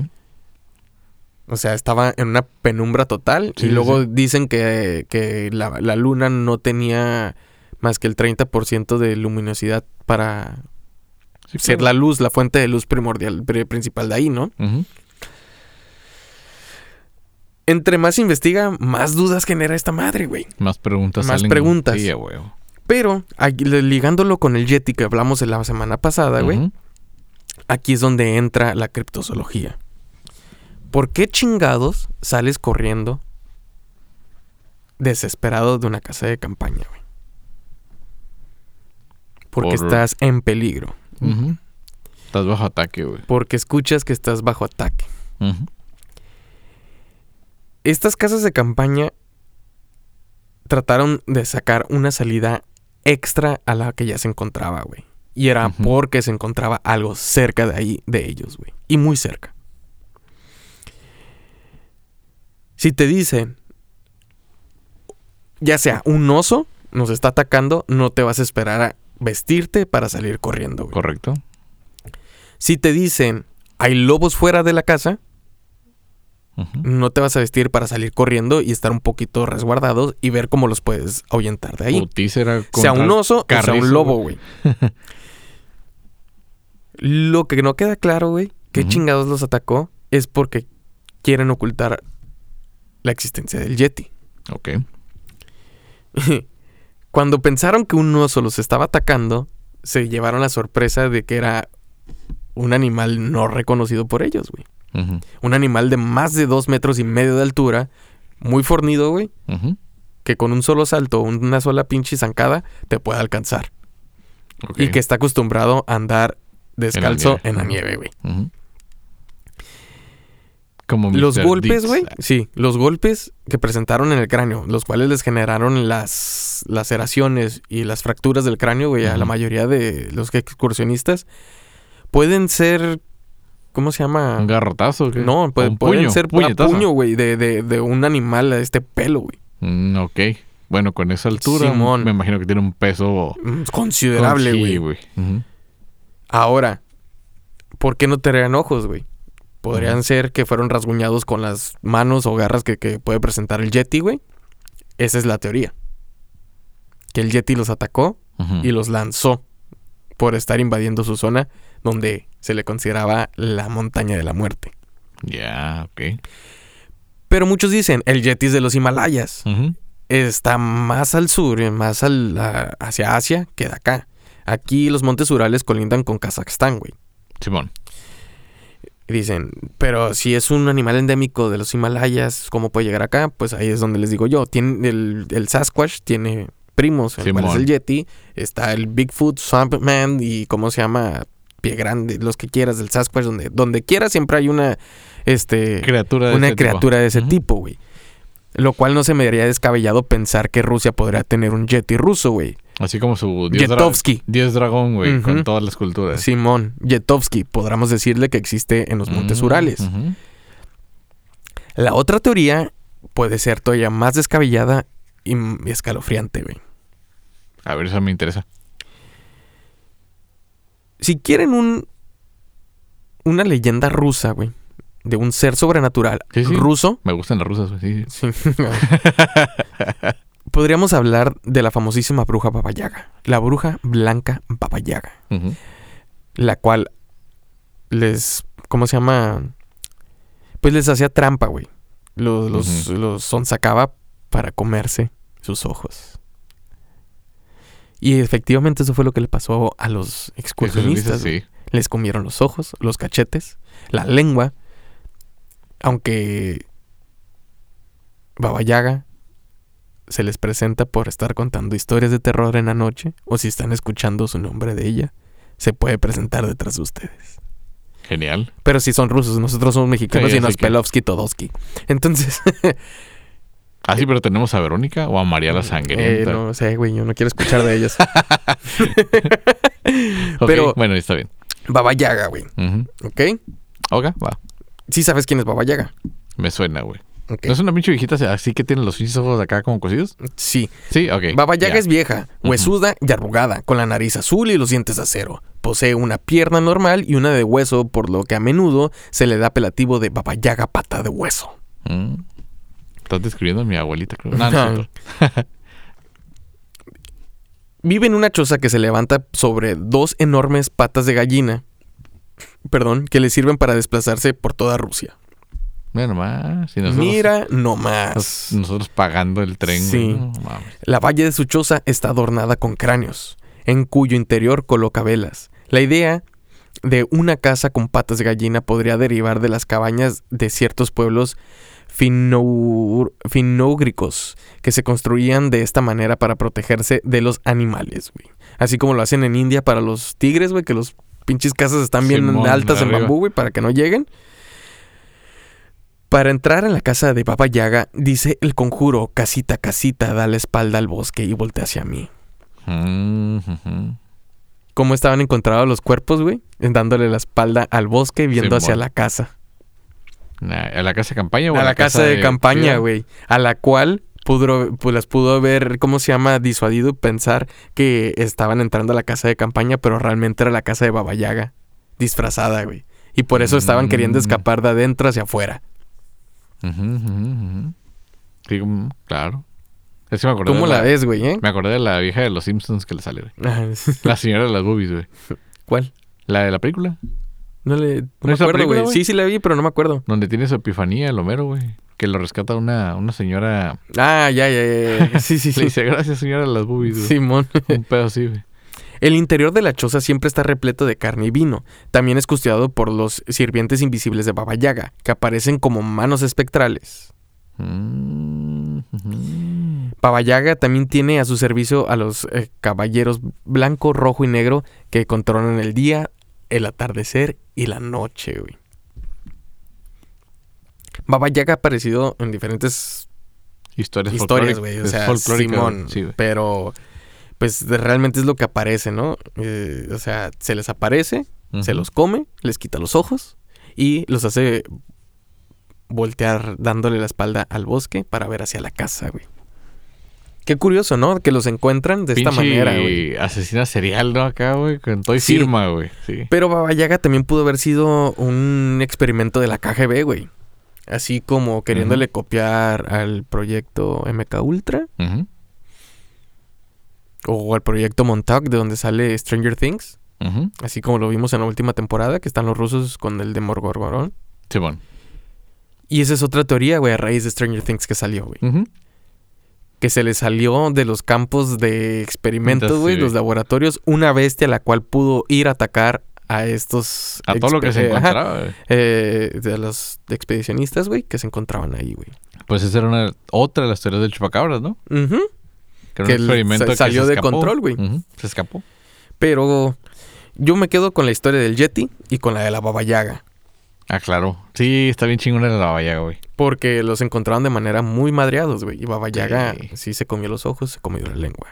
O sea, estaba en una penumbra total. Sí, y luego sí. dicen que, que la, la luna no tenía más que el 30% de luminosidad para Sí, ser claro. la luz, la fuente de luz primordial, pri- principal de ahí, ¿no? Ujú. Entre más investiga, más dudas genera esta madre, güey. Más preguntas. Más salen. preguntas. Pero, aquí, ligándolo con el Yeti que hablamos de la semana pasada, güey, aquí es donde entra la criptozoología. ¿Por qué chingados sales corriendo desesperado de una casa de campaña, güey? Porque Por- estás en peligro. Estás bajo ataque, güey. Porque escuchas que estás bajo ataque. Ujú. Estas casas de campaña trataron de sacar una salida extra a la que ya se encontraba, güey. Y era porque se encontraba algo cerca de ahí, de ellos, güey. Y muy cerca. Si te dicen, ya sea un oso nos está atacando, no te vas a esperar a vestirte para salir corriendo, güey. Correcto. Si te dicen, hay lobos fuera de la casa, No te vas a vestir para salir corriendo y estar un poquito resguardado y ver cómo los puedes ahuyentar de ahí. Sea un oso o sea un lobo, güey. Lo que no queda claro, güey, qué chingados los atacó es porque quieren ocultar la existencia del Yeti. Ok. Cuando pensaron que un oso los estaba atacando, se llevaron la sorpresa de que era un animal no reconocido por ellos, güey. Un animal de más de dos metros y medio de altura, muy fornido, güey, que con un solo salto, una sola pinche zancada, te puede alcanzar. Y que está acostumbrado a andar descalzo en la nieve, güey. Como Los golpes, güey. Sí, los golpes que presentaron en el cráneo, los cuales les generaron las laceraciones y las fracturas del cráneo, güey, a la mayoría de los excursionistas, pueden ser. ¿Cómo se llama? ¿Un garrotazo? qué? No, ¿O puede- pueden puño, ser puñetazo? puño, güey, de, de, de un animal a este pelo, güey. Mm, ok. Bueno, con esa altura, Simón. me imagino que tiene un peso Mm, Considerable, Sí, güey. güey. Ujú. Ahora, ¿por qué no tendrían ojos, güey? Podrían ser que fueron rasguñados con las manos o garras que, que puede presentar el Yeti, güey. Esa es la teoría. Que el Yeti los atacó y los lanzó por estar invadiendo su zona donde se le consideraba la montaña de la muerte. Ya, ok. Pero muchos dicen, el Yeti es de los Himalayas. Está más al sur, eh, más al, a- hacia Asia que de acá. Aquí los montes Urales colindan con Kazajstán, güey. Simón. Dicen, pero si es un animal endémico de los Himalayas, ¿cómo puede llegar acá? Pues ahí es donde les digo yo. Tiene el, el Sasquatch tiene primos, el es el Yeti. Está el Bigfoot, Swampman y ¿cómo se llama? Pie grande, los que quieras del Sasquatch. Donde, donde quiera siempre hay una, este, Criatura de una ese tipo. criatura de ese tipo, güey. Lo cual no se me haría descabellado pensar que Rusia podría tener un Yeti ruso, güey. Así como su dios, dios dragón, güey, con todas las culturas. Simón, Yetovsky, podríamos decirle que existe en los montes Mm, Urales. La otra teoría puede ser todavía más descabellada y escalofriante, güey. A ver, eso me interesa. Si quieren un una leyenda rusa, güey, de un ser sobrenatural Sí, sí. ruso, Me gustan las rusas, güey. Sí, podríamos hablar de la famosísima bruja Baba Yaga, la bruja blanca Baba Yaga, Ujú. la cual les ¿cómo se llama? Pues les hacía trampa, güey. Los, los, Ujú. los sonsacaba para comerse sus ojos. Y efectivamente eso fue lo que le pasó a los excursionistas. Sí. Les comieron los ojos, los cachetes, la lengua. Aunque Baba Yaga se les presenta por estar contando historias de terror en la noche, o si están escuchando su nombre de ella, se puede presentar detrás de ustedes. Genial. Pero si son rusos, nosotros somos mexicanos Sí, y nos que- Pelovsky Todosky. Entonces, Ah, sí, pero tenemos a Verónica o a María la eh, Sangrienta. no sé, güey, yo no quiero escuchar de ellos. Ok, pero- Bueno, está bien. Baba Yaga, güey. ¿ok? Ok, va. Sí sabes quién es Baba Yaga. Me suena, güey. ¿No es una pinche viejita así que tiene los pinches ojos acá como cosidos? Sí, Sí, ok. Baba Yaga ya. es vieja, huesuda y arrugada, con la nariz azul y los dientes de acero. Posee una pierna normal y una de hueso, por lo que a menudo se le da apelativo de Baba Yaga pata de hueso. Mm. Estás describiendo a mi abuelita, creo. No. Vive en una choza que se levanta sobre dos enormes patas de gallina, perdón, que le sirven para desplazarse por toda Rusia. Mira nomás. si nosotros, Mira nomás. nosotros pagando el tren. Sí. no mames. La valle de su choza está adornada con cráneos, en cuyo interior coloca velas. La idea de una casa con patas de gallina podría derivar de las cabañas de ciertos pueblos finno- finógricos que se construían de esta manera para protegerse de los animales, güey. Así como lo hacen en India para los tigres, güey, que los pinches casas están bien Simón, altas en bambú, güey, para que no lleguen. Para entrar en la casa de Baba Yaga, dice el conjuro, casita, casita, da la espalda al bosque y voltea hacia mí. Mm. ¿Cómo estaban encontrados los cuerpos, güey? Dándole la espalda al bosque, viendo hacia la casa. ¿A la casa de campaña o A la casa de campaña, güey. A la cual pudo, pues las pudo haber, ¿cómo se llama? Disuadido pensar que estaban entrando a la casa de campaña, pero realmente era la casa de Baba Yaga. Disfrazada, güey. Y por eso estaban queriendo Mm. escapar de adentro hacia afuera. Sí, mm, claro. Es que me acordé ¿Cómo de la ves, güey, eh? Me acordé de la vieja de los Simpsons que le sale, güey. Ajá. La señora de las boobies, güey. ¿Cuál? La de la película. No le. No, ¿No me acuerdo, güey. Sí, sí la vi, pero no me acuerdo. Donde tiene su epifanía el Homero, güey. Que lo rescata una, una señora. Ah, ya, ya, ya. ya. Sí, sí, Le sí. dice, gracias señora las boobies, güey. Simón. Un pedo así, güey. El interior de la choza siempre está repleto de carne y vino. También es custodiado por los sirvientes invisibles de Baba Yaga, que aparecen como manos espectrales. Mm, ujú. Baba Yaga también tiene a su servicio a los eh, caballeros blanco, rojo y negro que controlan el día, el atardecer y la noche, güey. Baba Yaga ha aparecido en diferentes Historias, historias, güey. O sea, Simón. Sí, pero, pues, realmente es lo que aparece, ¿no? Eh, o sea, se les aparece, se los come, les quita los ojos y los hace voltear dándole la espalda al bosque para ver hacia la casa, güey. Qué curioso, ¿no? Que los encuentran de esta manera, güey. asesina serial, ¿no? Acá, güey. Con todo y Sí. firma, güey. Sí. Pero Baba Yaga también pudo haber sido un experimento de la KGB, güey. Así como queriéndole copiar al proyecto MK Ultra Ujú, o al proyecto Montauk de donde sale Stranger Things. ujú. Así como lo vimos en la última temporada, que están los rusos con el de Morgorgorón. Simón. Y esa es otra teoría, güey, a raíz de Stranger Things que salió, güey. Que se le salió de los campos de experimentos, güey, sí, los laboratorios, una bestia la cual pudo ir a atacar a estos... A todo lo que se encontraba, güey. eh, de los expedicionistas, güey, que se encontraban ahí, güey. Pues esa era una, otra de las teorías del chupacabras, ¿no? Ujú. Que era Que un experimento sa- que salió se de escapó. control, güey. Se escapó. Pero yo me quedo con la historia del Yeti y con la de la Baba Yaga. Ah, claro. Sí, está bien chingona la vallaga, güey. Porque los encontraron de manera muy madreados, güey. Y Baba Yaga Sí. sí se comió los ojos, se comió la lengua.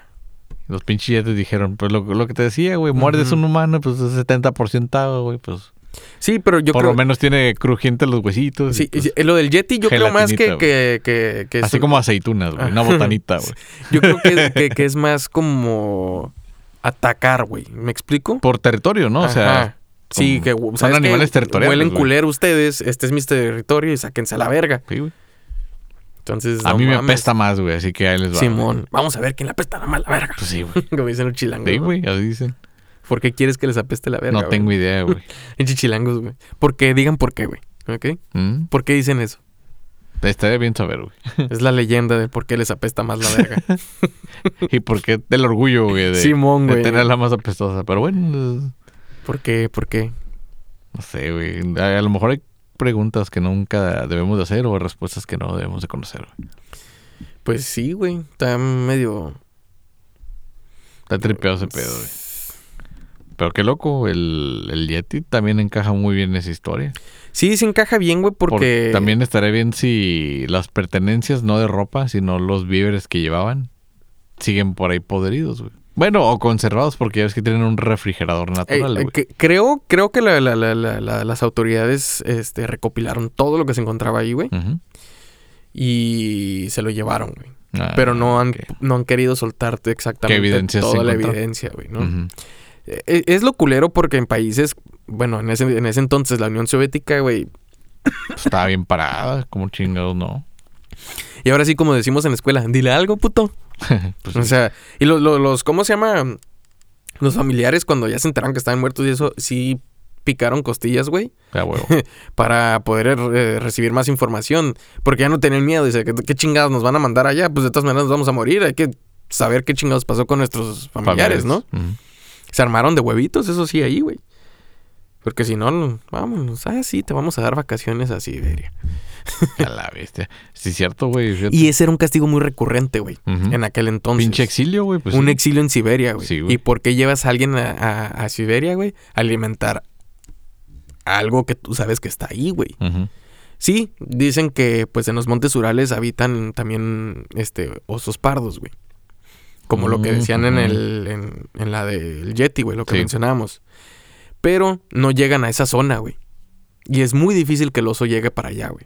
Los pinches ya te dijeron, pues lo, lo que te decía, güey, muerdes Ujú. un humano, pues es 70% agua, güey, pues Sí, pero yo por creo... lo menos tiene crujientes los huesitos. Sí, pues, lo del Yeti yo creo más que, que, que, que así como aceitunas, güey, una botanita, güey. Yo creo que, que- es más como atacar, güey. ¿Me explico? Por territorio, ¿no? O sea. Sí, que son animales territoriales, Huelen culero ustedes, este es mi territorio y sáquense a la verga. sí, güey. Entonces, A no mí me apesta más, güey, así que ahí les va. Simón, vamos a ver quién le apesta la mala verga. Pues sí, güey. Como dicen los chilangos. Sí, güey, así dicen. ¿Por qué quieres que les apeste la verga? No tengo idea, güey. En chichilangos, güey. ¿Por qué? Digan por qué, güey. ¿Ok? Mm, ¿Por qué dicen eso? Estaría bien saber, güey. Es la leyenda de por qué les apesta más la verga. ¿Y por qué el orgullo, güey, de, Simón, de güey. tenerla más apestosa? Pero bueno, es- ¿Por qué? ¿Por qué? no sé, güey. A, a lo mejor hay preguntas que nunca debemos de hacer o respuestas que no debemos de conocer, güey. Pues sí, güey. Está medio... Está tripeado ese pedo, güey. Pero qué loco, el, el Yeti también encaja muy bien en esa historia. Sí, se encaja bien, güey, Por- porque... también estaría bien si las pertenencias, no de ropa, sino los víveres que llevaban, siguen por ahí podridos, güey. Bueno, o conservados, porque ya ves que tienen un refrigerador Eh, natural, eh, que- creo, creo que la- la- la- la- la- las autoridades este, recopilaron todo lo que se encontraba ahí, güey. Y se lo llevaron, güey. Ah, Pero no han, no han querido soltarte exactamente ¿Qué evidencias se toda la evidencia, güey, ¿no? Ujú. Eh, Es lo culero porque en países, bueno, en ese, en ese entonces la Unión Soviética, güey, Pues estaba bien parada, como chingados, ¿no? Y ahora sí como decimos en la escuela, dile algo, puto. Pues O sea, y lo- lo- los, ¿cómo se llama? Los familiares cuando ya se enteraron que estaban muertos y eso, sí picaron costillas, güey, para poder eh, recibir más información, porque ya no tenían miedo, dice, ¿qué, qué chingados nos van a mandar allá? Pues de todas maneras nos vamos a morir, hay que saber qué chingados pasó con nuestros familiares, ¿no? Se armaron de huevitos, eso sí, ahí, güey. Porque si no, no, vámonos. Ah, sí, te vamos a dar vacaciones a Siberia. A la bestia. Sí, cierto, güey. Y ese era un castigo muy recurrente, güey. En aquel entonces. Pinche exilio, güey. Pues un sí. exilio en Siberia, güey. Sí. ¿Y por qué llevas a alguien a, a- a Siberia, güey? Alimentar algo que tú sabes que está ahí, güey. Sí, dicen que pues en los montes Urales habitan también este osos pardos, güey. Como lo que decían en el en, en la del Yeti, güey, lo que Sí. mencionábamos. Pero no llegan a esa zona, güey. Y es muy difícil que el oso llegue para allá, güey.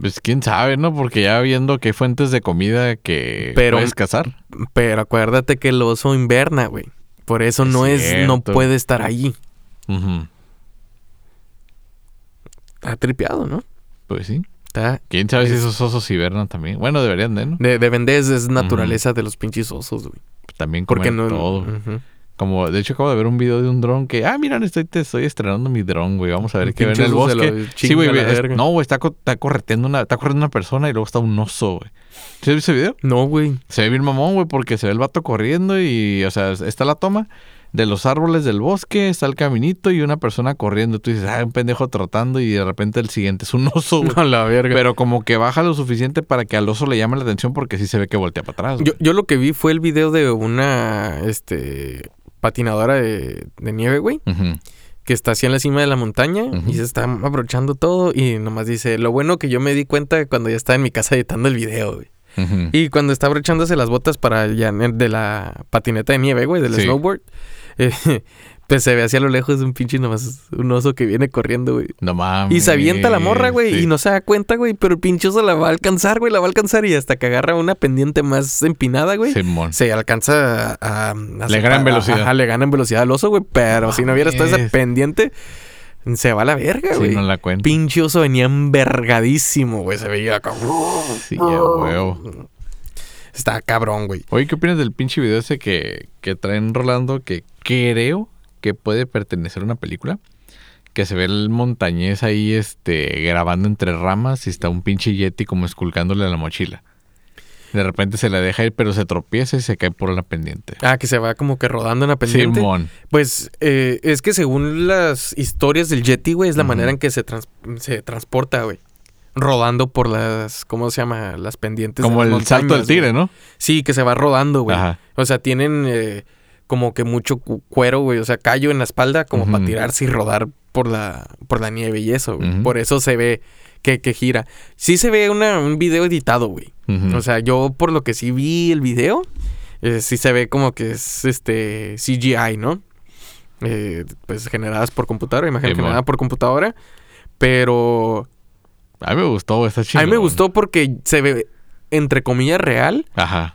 Pues quién sabe, ¿no? Porque ya viendo que hay fuentes de comida que Pero- puedes cazar. Pero acuérdate que el oso inverna, güey. Por eso Es no es, no puede estar ahí. Ujú. Está tripeado, ¿no? Pues sí. Está ¿Quién sabe si Es- esos osos hibernan también? Bueno, deberían de, ¿no? de, de vender es naturaleza de los pinches osos, güey. También Porque comer no todo. Ujú. Como, de hecho, acabo de ver un video de un dron que, ah, mira, estoy, te estoy estrenando mi dron, güey. Vamos a ver qué ven en el bosque. Sí, güey. es-. No, güey, está, co- está correteando una, está corriendo una persona y luego está un oso, güey. ¿Sí has visto ese video? No, güey. Se ve bien mamón, güey, porque se ve el vato corriendo y, o sea, está la toma de los árboles del bosque, está el caminito y una persona corriendo. Tú dices, ah, un pendejo trotando y de repente el siguiente es un oso, güey. A la verga. Pero como que baja lo suficiente para que al oso le llame la atención porque sí se ve que voltea para atrás. güey. Yo, yo lo que vi fue el video de una este patinadora de, de nieve, güey, que está así en la cima de la montaña y se está abrochando todo y nomás dice, lo bueno que yo me di cuenta cuando ya estaba en mi casa editando el video, güey. Y cuando está abrochándose las botas para ya de la patineta de nieve, güey, del Sí. snowboard, eh, pues se ve hacia lo lejos un pinche nomás un oso que viene corriendo, güey. No mames. Y se avienta la morra, güey, Sí. y no se da cuenta, güey, pero el pinche oso la va a alcanzar, güey, la va a alcanzar y hasta que agarra una pendiente más empinada, güey. Simón. Se alcanza a... a- Le gana en a- velocidad. Ajá, le gana en velocidad al oso, güey. Pero si no hubiera estado esa pendiente, se va a la verga, Sí, güey. no la cuento. Pinche oso venía envergadísimo, güey. Se veía acá. Sí, ya, huevo. Está cabrón, güey. Oye, ¿qué opinas del pinche video ese que, que traen Rolando que creo que puede pertenecer a una película? Que se ve el montañés ahí este, grabando entre ramas y está un pinche yeti como esculcándole a la mochila. De repente se la deja ir, pero se tropieza y se cae por la pendiente. Ah, que se va como que rodando en la pendiente. Simón. Pues eh, es que según las historias del Yeti, güey, es la manera en que se, trans- se transporta, güey. Rodando por las, ¿cómo se llama? Las pendientes. de Como las el salto del tigre. ¿no? Sí, que se va rodando, güey. Ajá. O sea, tienen eh, como que mucho cu- cuero, güey. O sea, callo en la espalda como para tirarse y rodar por la, por la nieve y eso, güey. Por eso se ve que, que gira. Sí se ve una, un video editado, güey. O sea, yo por lo que sí vi el video, eh, sí se ve como que es este CGI, ¿no? Eh, pues generadas por computadora, imagen Simón. generada por computadora. Pero a mí me gustó, está chido. a mí me gustó porque se ve, entre comillas, real. Ajá.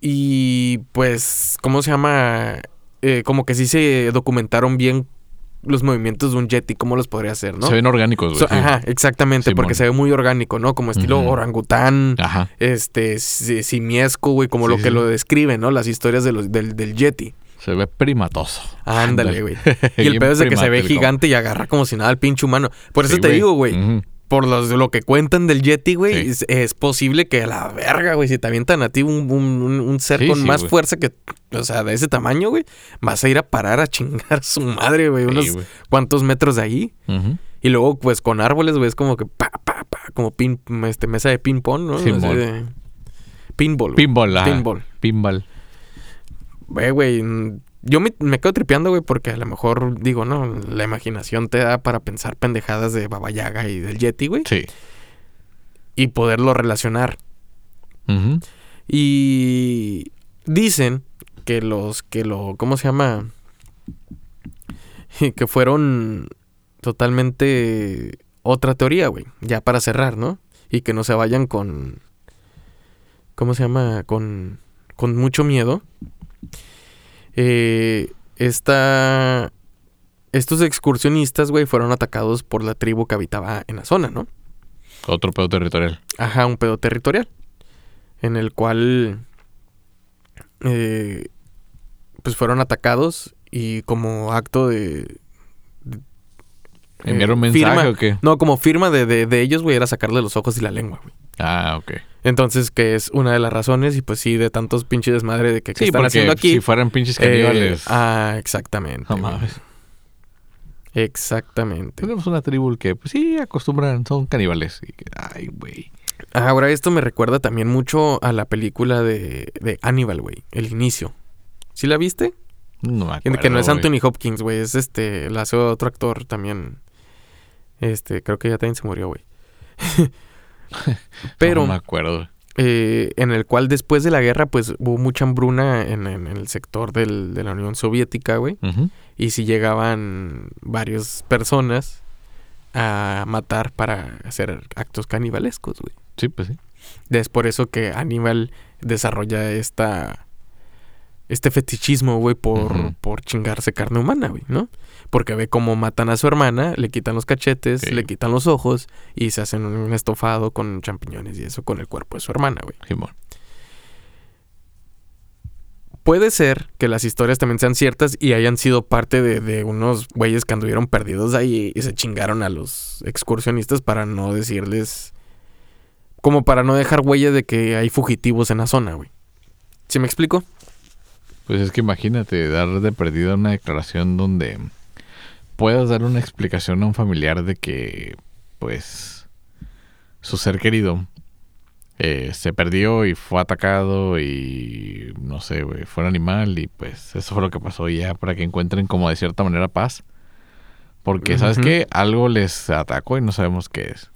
Y pues, ¿cómo se llama? Eh, como que sí se documentaron bien los movimientos de un Yeti, cómo los podría hacer, ¿no? Se ven orgánicos, güey. So- sí. Ajá, exactamente, porque se ve muy orgánico, ¿no? Como estilo orangután, Ajá. este, si- simiesco, güey, como Sí, lo que sí. lo describen, ¿no? Las historias de los, del, del Yeti. Se ve primatoso. Ándale, güey. Y el pedo es de que se ve gigante y agarra como si nada al pinche humano. Por eso te digo, güey, Ujú. Por los- lo que cuentan del Yeti, güey, Sí. es, es posible que a la verga, güey, si te avientan a ti un, un- un- un ser Sí, con sí, más güey. fuerza que, o sea, de ese tamaño, güey, vas a ir a parar a chingar su madre, güey, unos güey. cuantos metros de ahí. Y luego, pues, con árboles, güey, es como que pa, pa, pa, como pin, este, mesa de ping-pong, ¿no? De- Pinball. Pinball. Pinball. Pinball. Güey, güey, yo me, me quedo tripeando, güey, porque a lo mejor, digo, no, la imaginación te da para pensar pendejadas de Baba Yaga y del Yeti, güey, Sí. y poderlo relacionar. Y dicen que los que lo, ¿cómo se llama? que fueron totalmente otra teoría, güey, ya para cerrar, ¿no? Y que no se vayan con, ¿cómo se llama? Con, con mucho miedo. Eh, esta, estos excursionistas, güey, fueron atacados por la tribu que habitaba en la zona, ¿no? Otro pedo territorial. Ajá, un pedo territorial. En el cual. eh, pues fueron atacados y como acto de. de- ¿Enviar eh, un mensaje firma- o qué? No, como firma de, de- de ellos, güey, era sacarle los ojos y la lengua, güey. Ah, ok. Entonces, que es una de las razones, y pues sí, de tantos pinches desmadre de que, que Sí, están porque haciendo aquí. si fueran pinches eh, caníbales. ah, exactamente. no mames. Exactamente. Tenemos una tribu que, pues sí, acostumbran, son caníbales. Y que, ay, güey. Ahora, esto me recuerda también mucho a la película de, de Hannibal, güey. El inicio. ¿Sí la viste? No me Que- acuerdo. que no es. Anthony Hopkins, güey. Es este. La hace otro actor también. Este, creo que ya también se murió, güey. Pero, No me acuerdo. eh, en el cual después de la guerra, pues hubo mucha hambruna en, en el sector del- de la Unión Soviética, güey. Y si llegaban varias personas a matar para hacer actos canibalescos, güey. Sí, pues sí. Es por eso que Aníbal desarrolla esta. Este fetichismo, güey, por, por chingarse carne humana, güey, ¿no? Porque ve cómo matan a su hermana, le quitan los cachetes, Sí. le quitan los ojos y se hacen un estofado con champiñones y eso con el cuerpo de su hermana, güey. Simón. puede ser que las historias también sean ciertas y hayan sido parte de, de unos güeyes que anduvieron perdidos ahí y se chingaron a los excursionistas para no decirles. Como para no dejar huella de que hay fugitivos en la zona, güey. ¿Sí me explico? Pues es que imagínate dar de perdida una declaración donde puedas dar una explicación a un familiar de que, pues, su ser querido eh, se perdió y fue atacado y no sé, güey, fue un animal y pues eso fue lo que pasó ya para que encuentren como de cierta manera paz. Porque, ¿sabes Ujú. qué? Algo les atacó y no sabemos qué es.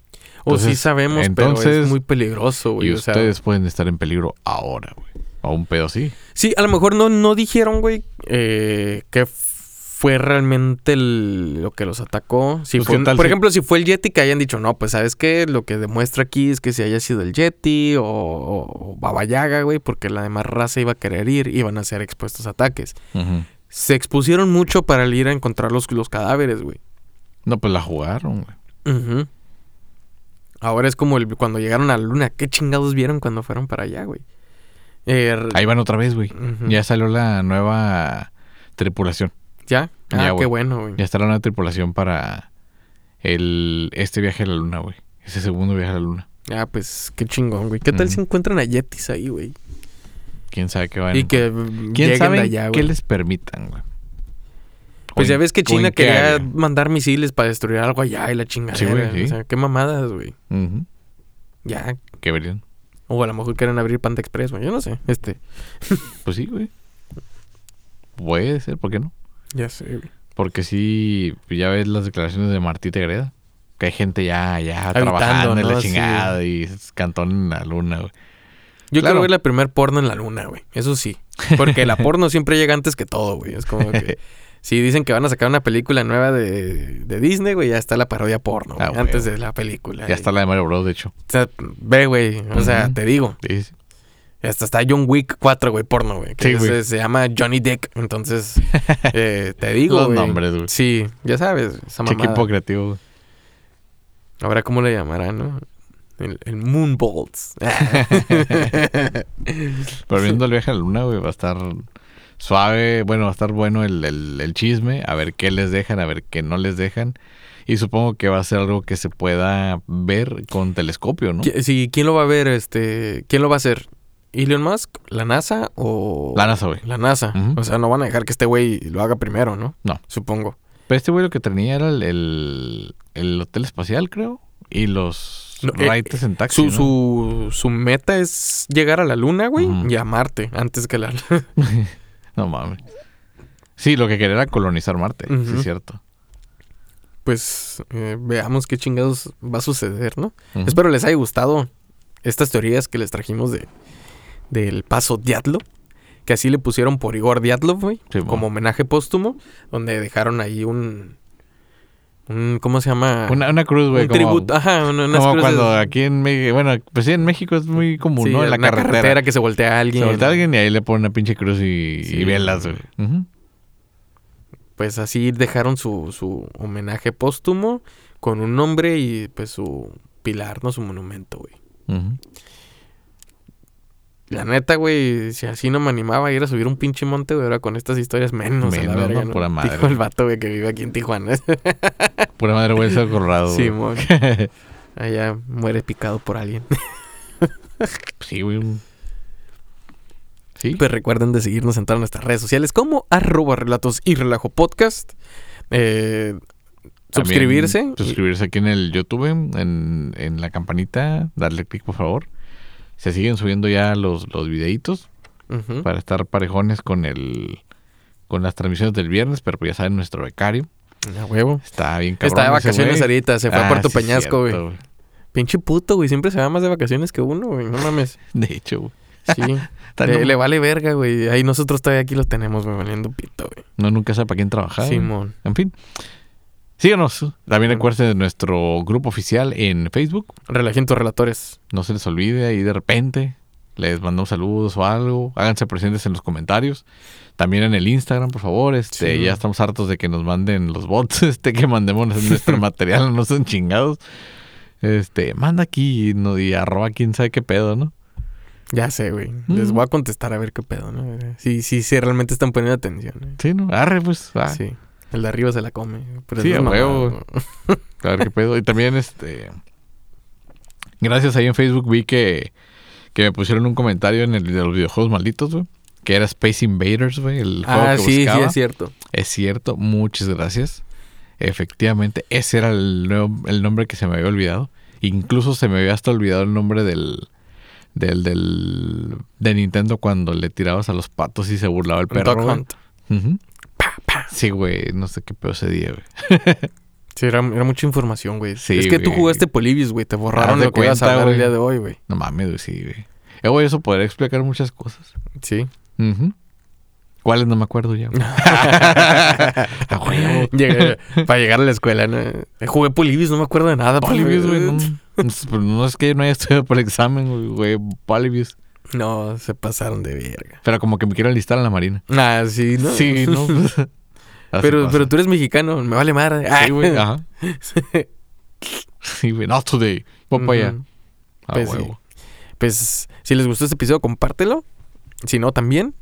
O sí Entonces- sabemos, pero entonces- es muy peligroso, güey. y o sea, ustedes pueden estar en peligro ahora, güey. O un pedo así. Sí, a lo mejor no, no dijeron, güey, eh, que fue realmente el- lo que los atacó. Si Pues, fue ¿qué un- tal por si- ejemplo, si fue el Yeti que hayan dicho, no, pues sabes qué, lo que demuestra aquí es que si haya sido el Yeti o, o, o Baba Yaga, güey, porque la demás raza iba a querer ir, iban a ser expuestos a ataques. Se expusieron mucho para el ir a encontrar los, los cadáveres, güey. No, pues la jugaron, güey. Ahora es como el, cuando llegaron a la luna. ¿Qué chingados vieron cuando fueron para allá, güey? Eh, Ahí van otra vez, güey. Ya salió la nueva tripulación. ¿Ya? Ah, Ya, qué güey. bueno, güey. Ya está la nueva tripulación para el este viaje a la luna, güey. Ese segundo viaje a la luna. Ah, pues qué chingón, güey. ¿Qué tal si encuentran a Yetis ahí, güey? ¿Quién sabe qué van Y que mm, ¿Quién lleguen sabe allá, qué güey. les permitan, güey? Pues ya ves que China quería área. mandar misiles para destruir algo allá y la chingadera. güey, sí. O sea, qué mamadas, güey. Ya. ¿Qué verían? O a lo mejor quieren abrir Panda Express, güey. Yo no sé. Este. Pues sí, güey. Puede ser, ¿por qué no? Ya sé, güey. Porque sí, ya ves las declaraciones de Martita Greda. Que hay gente ya, ya Habitando, trabajando en ¿no? la Sí. chingada y cantón en la luna, güey. Yo Claro. quiero ver la primer porno en la luna, güey. Eso sí. Porque la porno siempre llega antes que todo, güey. Es como que... Si dicen que van a sacar una película nueva de, de Disney, güey, ya está la parodia porno, Ah, güey. antes de la película. Ya Y- está la de Mario Bros, de hecho. O sea, ve, güey. O sea, te digo. Sí, sí. Hasta está John Wick 4, güey, porno, güey. Que Sí, güey. se, se llama Johnny Dick. Entonces, eh, te digo, Los güey. nombres, güey. Sí, ya sabes, esa mamada. equipo creativo, güey. Ahora, ¿cómo le llamarán, no? El, el Moonbolts. Pero viendo el viaje a la luna, güey, va a estar suave. Bueno, va a estar bueno el, el- el chisme. A ver qué les dejan, a ver qué no les dejan. Y supongo que va a ser algo que se pueda ver con telescopio, ¿no? Sí, ¿quién lo va a ver? Este, ¿Quién lo va a hacer? ¿Elon Musk? ¿La NASA o...? La NASA, güey. La NASA. Ujú. O sea, no van a dejar que este güey lo haga primero, ¿no? No. Supongo. Pero este güey lo que tenía era el, el, el hotel espacial, creo. Y los No, eh, en taxi. Su, ¿no? su, su meta es llegar a la Luna, güey, Ujú. y a Marte, antes que la... No mames. Sí, lo que quería era colonizar Marte, sí es cierto. pues eh, veamos qué chingados va a suceder, ¿no? Espero les haya gustado estas teorías que les trajimos de del paso Diatlov, que así le pusieron por Igor Diatlov, güey, Sí, como homenaje póstumo, donde dejaron ahí un ¿cómo se llama? Una, una cruz, güey. un como- tributo, ajá, una- unas Como cruces- cuando aquí en México, bueno, pues sí, en México es muy común, sí, ¿no? En la una carretera. que se voltea a alguien. Se voltea alguien y ahí le pone una pinche cruz y, Sí, y velas, güey. Pues así dejaron su, su homenaje póstumo con un nombre y pues su pilar, ¿no? Su monumento, güey. Ujú. La neta, güey, si así no me animaba a ir a subir un pinche monte, güey, ahora con estas historias menos, a la Menos, verga, ¿no? ¿no? Pura madre. Dijo el vato, güey, que vive aquí en Tijuana. Pura madre hueso colorado. sí, güey. mon. Allá muere picado por alguien. Sí, güey. Sí. Pues recuerden de seguirnos en todas nuestras redes sociales como arroba relatos y relajo podcast. Eh, suscribirse. Suscribirse aquí en el YouTube, en, en la campanita, darle clic, por favor. Se siguen subiendo ya los, los videitos para estar parejones con el con las transmisiones del viernes, pero pues ya saben, nuestro becario A huevo. está bien cabrón. Está de vacaciones ahorita, se fue Ah, a Puerto sí, Peñasco, güey. Pinche puto, güey. Siempre se va más de vacaciones que uno, güey. No mames. De hecho, güey. Sí. Le, vale verga, güey. Ahí nosotros todavía aquí lo tenemos, güey, valiendo pito, güey. no, nunca sabe para quién trabajar. Simón. En fin. Síganos. También recuerden de nuestro grupo oficial en Facebook. Relajientos relatores. No se les olvide ahí de repente. Les mandamos saludos o algo. Háganse presentes en los comentarios. También en el Instagram, por favor. Este, Sí. ya estamos hartos de que nos manden los bots, este, que mandemos nuestro material, no son chingados. Este, manda aquí y, no, y arroba quién sabe qué pedo, ¿no? Ya sé, güey. Les voy a contestar a ver qué pedo, ¿no? Sí, sí, sí, realmente están poniendo atención. ¿eh? Sí, ¿no? Arre, pues. va. Sí. El de arriba se la come. Pero Sí, a huevo. A ver qué pedo. Y también, este. Gracias ahí en Facebook vi que, que me pusieron un comentario en el de los videojuegos malditos, güey. Que era Space Invaders, güey. El juego Ah, que sí, sí, es cierto. Es cierto, muchas gracias. Efectivamente, ese era el, nuevo- el nombre que se me había olvidado. Incluso se me había hasta olvidado el nombre del, del, del de Nintendo cuando le tirabas a los patos y se burlaba el perro. Hunt. Sí, güey, no sé qué pedo ese día, güey. Sí, era, era mucha información, güey. Sí, es que tú jugaste Polibius, güey. Te borraron de lo que ibas a cuenta, hablar el día de hoy, güey. No mames, güey, sí, güey. Eh, güey, eso podría explicar muchas cosas. Sí. ¿Cuáles? No me acuerdo ya. güey. Llegué- para llegar a la escuela, ¿no? Eh, Jugué Polibius, no me acuerdo de nada. Polybius, güey. No, pues. no, es que no haya estudiado por el examen, güey. Polybius. No, se pasaron de verga. Pero como que me quiero enlistar en la marina. Ah, sí, ¿no? Sí, ¿no? Así pero, pero tú eres mexicano, me vale madre. Ah. Sí, güey, ajá. Sí, güey, not today. Voy para allá. Ujú. A Pues sí. huevo. Pues, si les gustó este episodio, compártelo. Si no, también.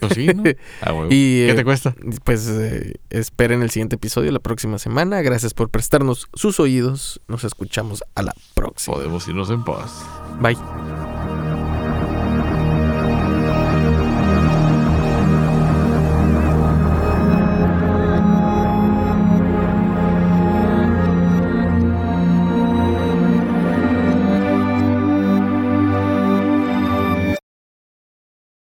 Pues sí, ¿no? A huevo. Y, ¿Qué eh, te cuesta? Pues eh, esperen el siguiente episodio la próxima semana. Gracias por prestarnos sus oídos. Nos escuchamos a la próxima. Podemos irnos en paz. Bye.